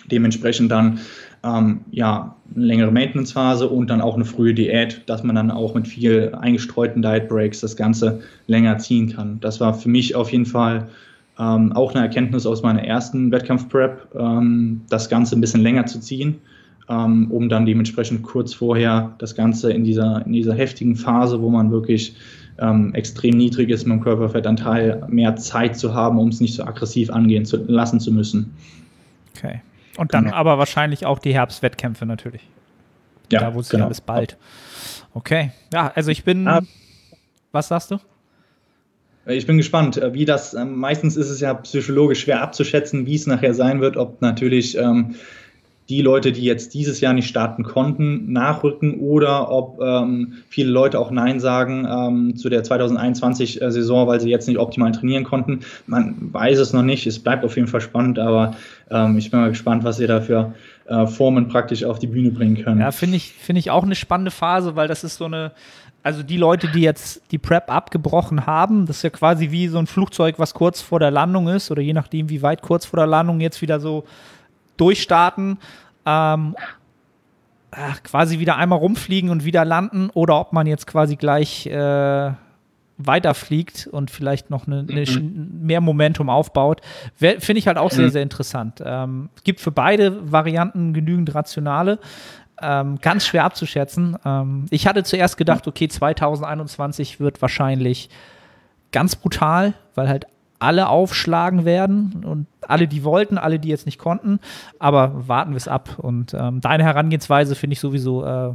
Dementsprechend dann ähm, ja, eine längere Maintenance-Phase und dann auch eine frühe Diät, dass man dann auch mit viel eingestreuten Diet Breaks das Ganze länger ziehen kann. Das war für mich auf jeden Fall ähm, auch eine Erkenntnis aus meiner ersten Wettkampf-Prep, ähm, das Ganze ein bisschen länger zu ziehen ähm, um dann dementsprechend kurz vorher das Ganze in dieser, in dieser heftigen Phase, wo man wirklich ähm, extrem niedrig ist mit dem Körperfettanteil, mehr Zeit zu haben, um es nicht so aggressiv angehen zu lassen zu müssen. Okay. Und dann genau. aber wahrscheinlich auch die Herbstwettkämpfe natürlich. Ja, da wurde genau. alles bald. Okay. Ja, also ich bin. Ah. Was sagst du? Ich bin gespannt, äh, wie das, ähm, meistens ist es ja psychologisch schwer abzuschätzen, wie es nachher sein wird, ob natürlich ähm, die Leute, die jetzt dieses Jahr nicht starten konnten, nachrücken oder ob ähm, viele Leute auch Nein sagen ähm, zu der 2021-Saison, weil sie jetzt nicht optimal trainieren konnten. Man weiß es noch nicht, es bleibt auf jeden Fall spannend, aber ähm, ich bin mal gespannt, was ihr da für äh, Formen praktisch auf die Bühne bringen könnt. Ja, finde ich, find ich auch eine spannende Phase, weil das ist so eine, also die Leute, die jetzt die Prep abgebrochen haben, das ist ja quasi wie so ein Flugzeug, was kurz vor der Landung ist oder je nachdem, wie weit kurz vor der Landung jetzt wieder so durchstarten, ähm, ach, quasi wieder einmal rumfliegen und wieder landen oder ob man jetzt quasi gleich äh, weiterfliegt und vielleicht noch eine, eine mhm. mehr Momentum aufbaut, finde ich halt auch sehr, mhm. sehr interessant. Ähm, es gibt für beide Varianten genügend Rationale. Ähm, ganz schwer abzuschätzen. Ähm, ich hatte zuerst gedacht, okay, 2021 wird wahrscheinlich ganz brutal, weil halt alle aufschlagen werden und alle, die wollten, alle, die jetzt nicht konnten. Aber warten wir es ab. Und ähm, deine Herangehensweise finde ich sowieso, äh,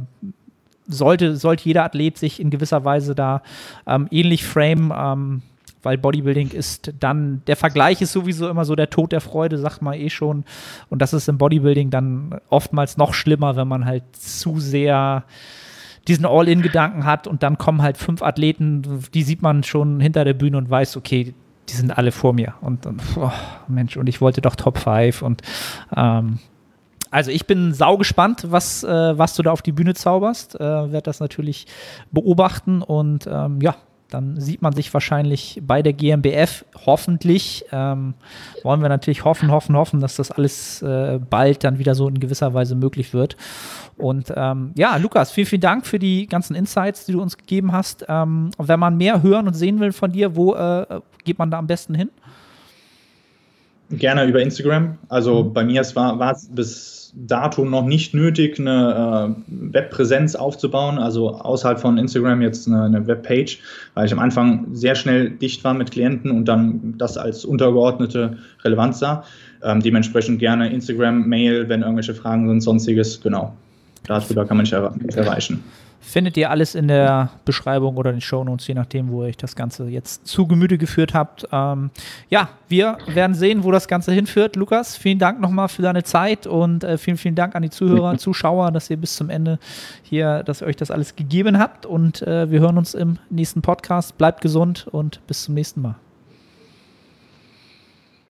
sollte, sollte jeder Athlet sich in gewisser Weise da ähm, ähnlich frame, ähm, weil Bodybuilding ist dann, der Vergleich ist sowieso immer so der Tod der Freude, sagt man eh schon. Und das ist im Bodybuilding dann oftmals noch schlimmer, wenn man halt zu sehr diesen All-In-Gedanken hat und dann kommen halt fünf Athleten, die sieht man schon hinter der Bühne und weiß, okay, die sind alle vor mir. Und, und oh, Mensch, und ich wollte doch Top 5 und ähm, also ich bin sau gespannt, was, äh, was du da auf die Bühne zauberst. Äh, Werde das natürlich beobachten und ähm, ja, dann sieht man sich wahrscheinlich bei der GmbF. Hoffentlich ähm, wollen wir natürlich hoffen, hoffen, hoffen, dass das alles äh, bald dann wieder so in gewisser Weise möglich wird. Und ähm, ja, Lukas, vielen, vielen Dank für die ganzen Insights, die du uns gegeben hast. Ähm, wenn man mehr hören und sehen will von dir, wo äh, geht man da am besten hin? Gerne über Instagram. Also mhm. bei mir war es bis dato noch nicht nötig, eine äh, Webpräsenz aufzubauen, also außerhalb von Instagram jetzt eine, eine, Webpage, weil ich am Anfang sehr schnell dicht war mit Klienten und dann das als untergeordnete Relevanz sah. Ähm, dementsprechend gerne Instagram, Mail, wenn irgendwelche Fragen sind, sonstiges, genau. Darüber kann man mich erreichen. Findet ihr alles in der Beschreibung oder in den Shownotes, je nachdem, wo ihr euch das Ganze jetzt zu Gemüte geführt habt. Ähm, ja, wir werden sehen, wo das Ganze hinführt. Lukas, vielen Dank nochmal für deine Zeit und äh, vielen, vielen Dank an die Zuhörer, [LAUGHS] Zuschauer, dass ihr bis zum Ende hier, dass ihr euch das alles gegeben habt. Und äh, wir hören uns im nächsten Podcast. Bleibt gesund und bis zum nächsten Mal.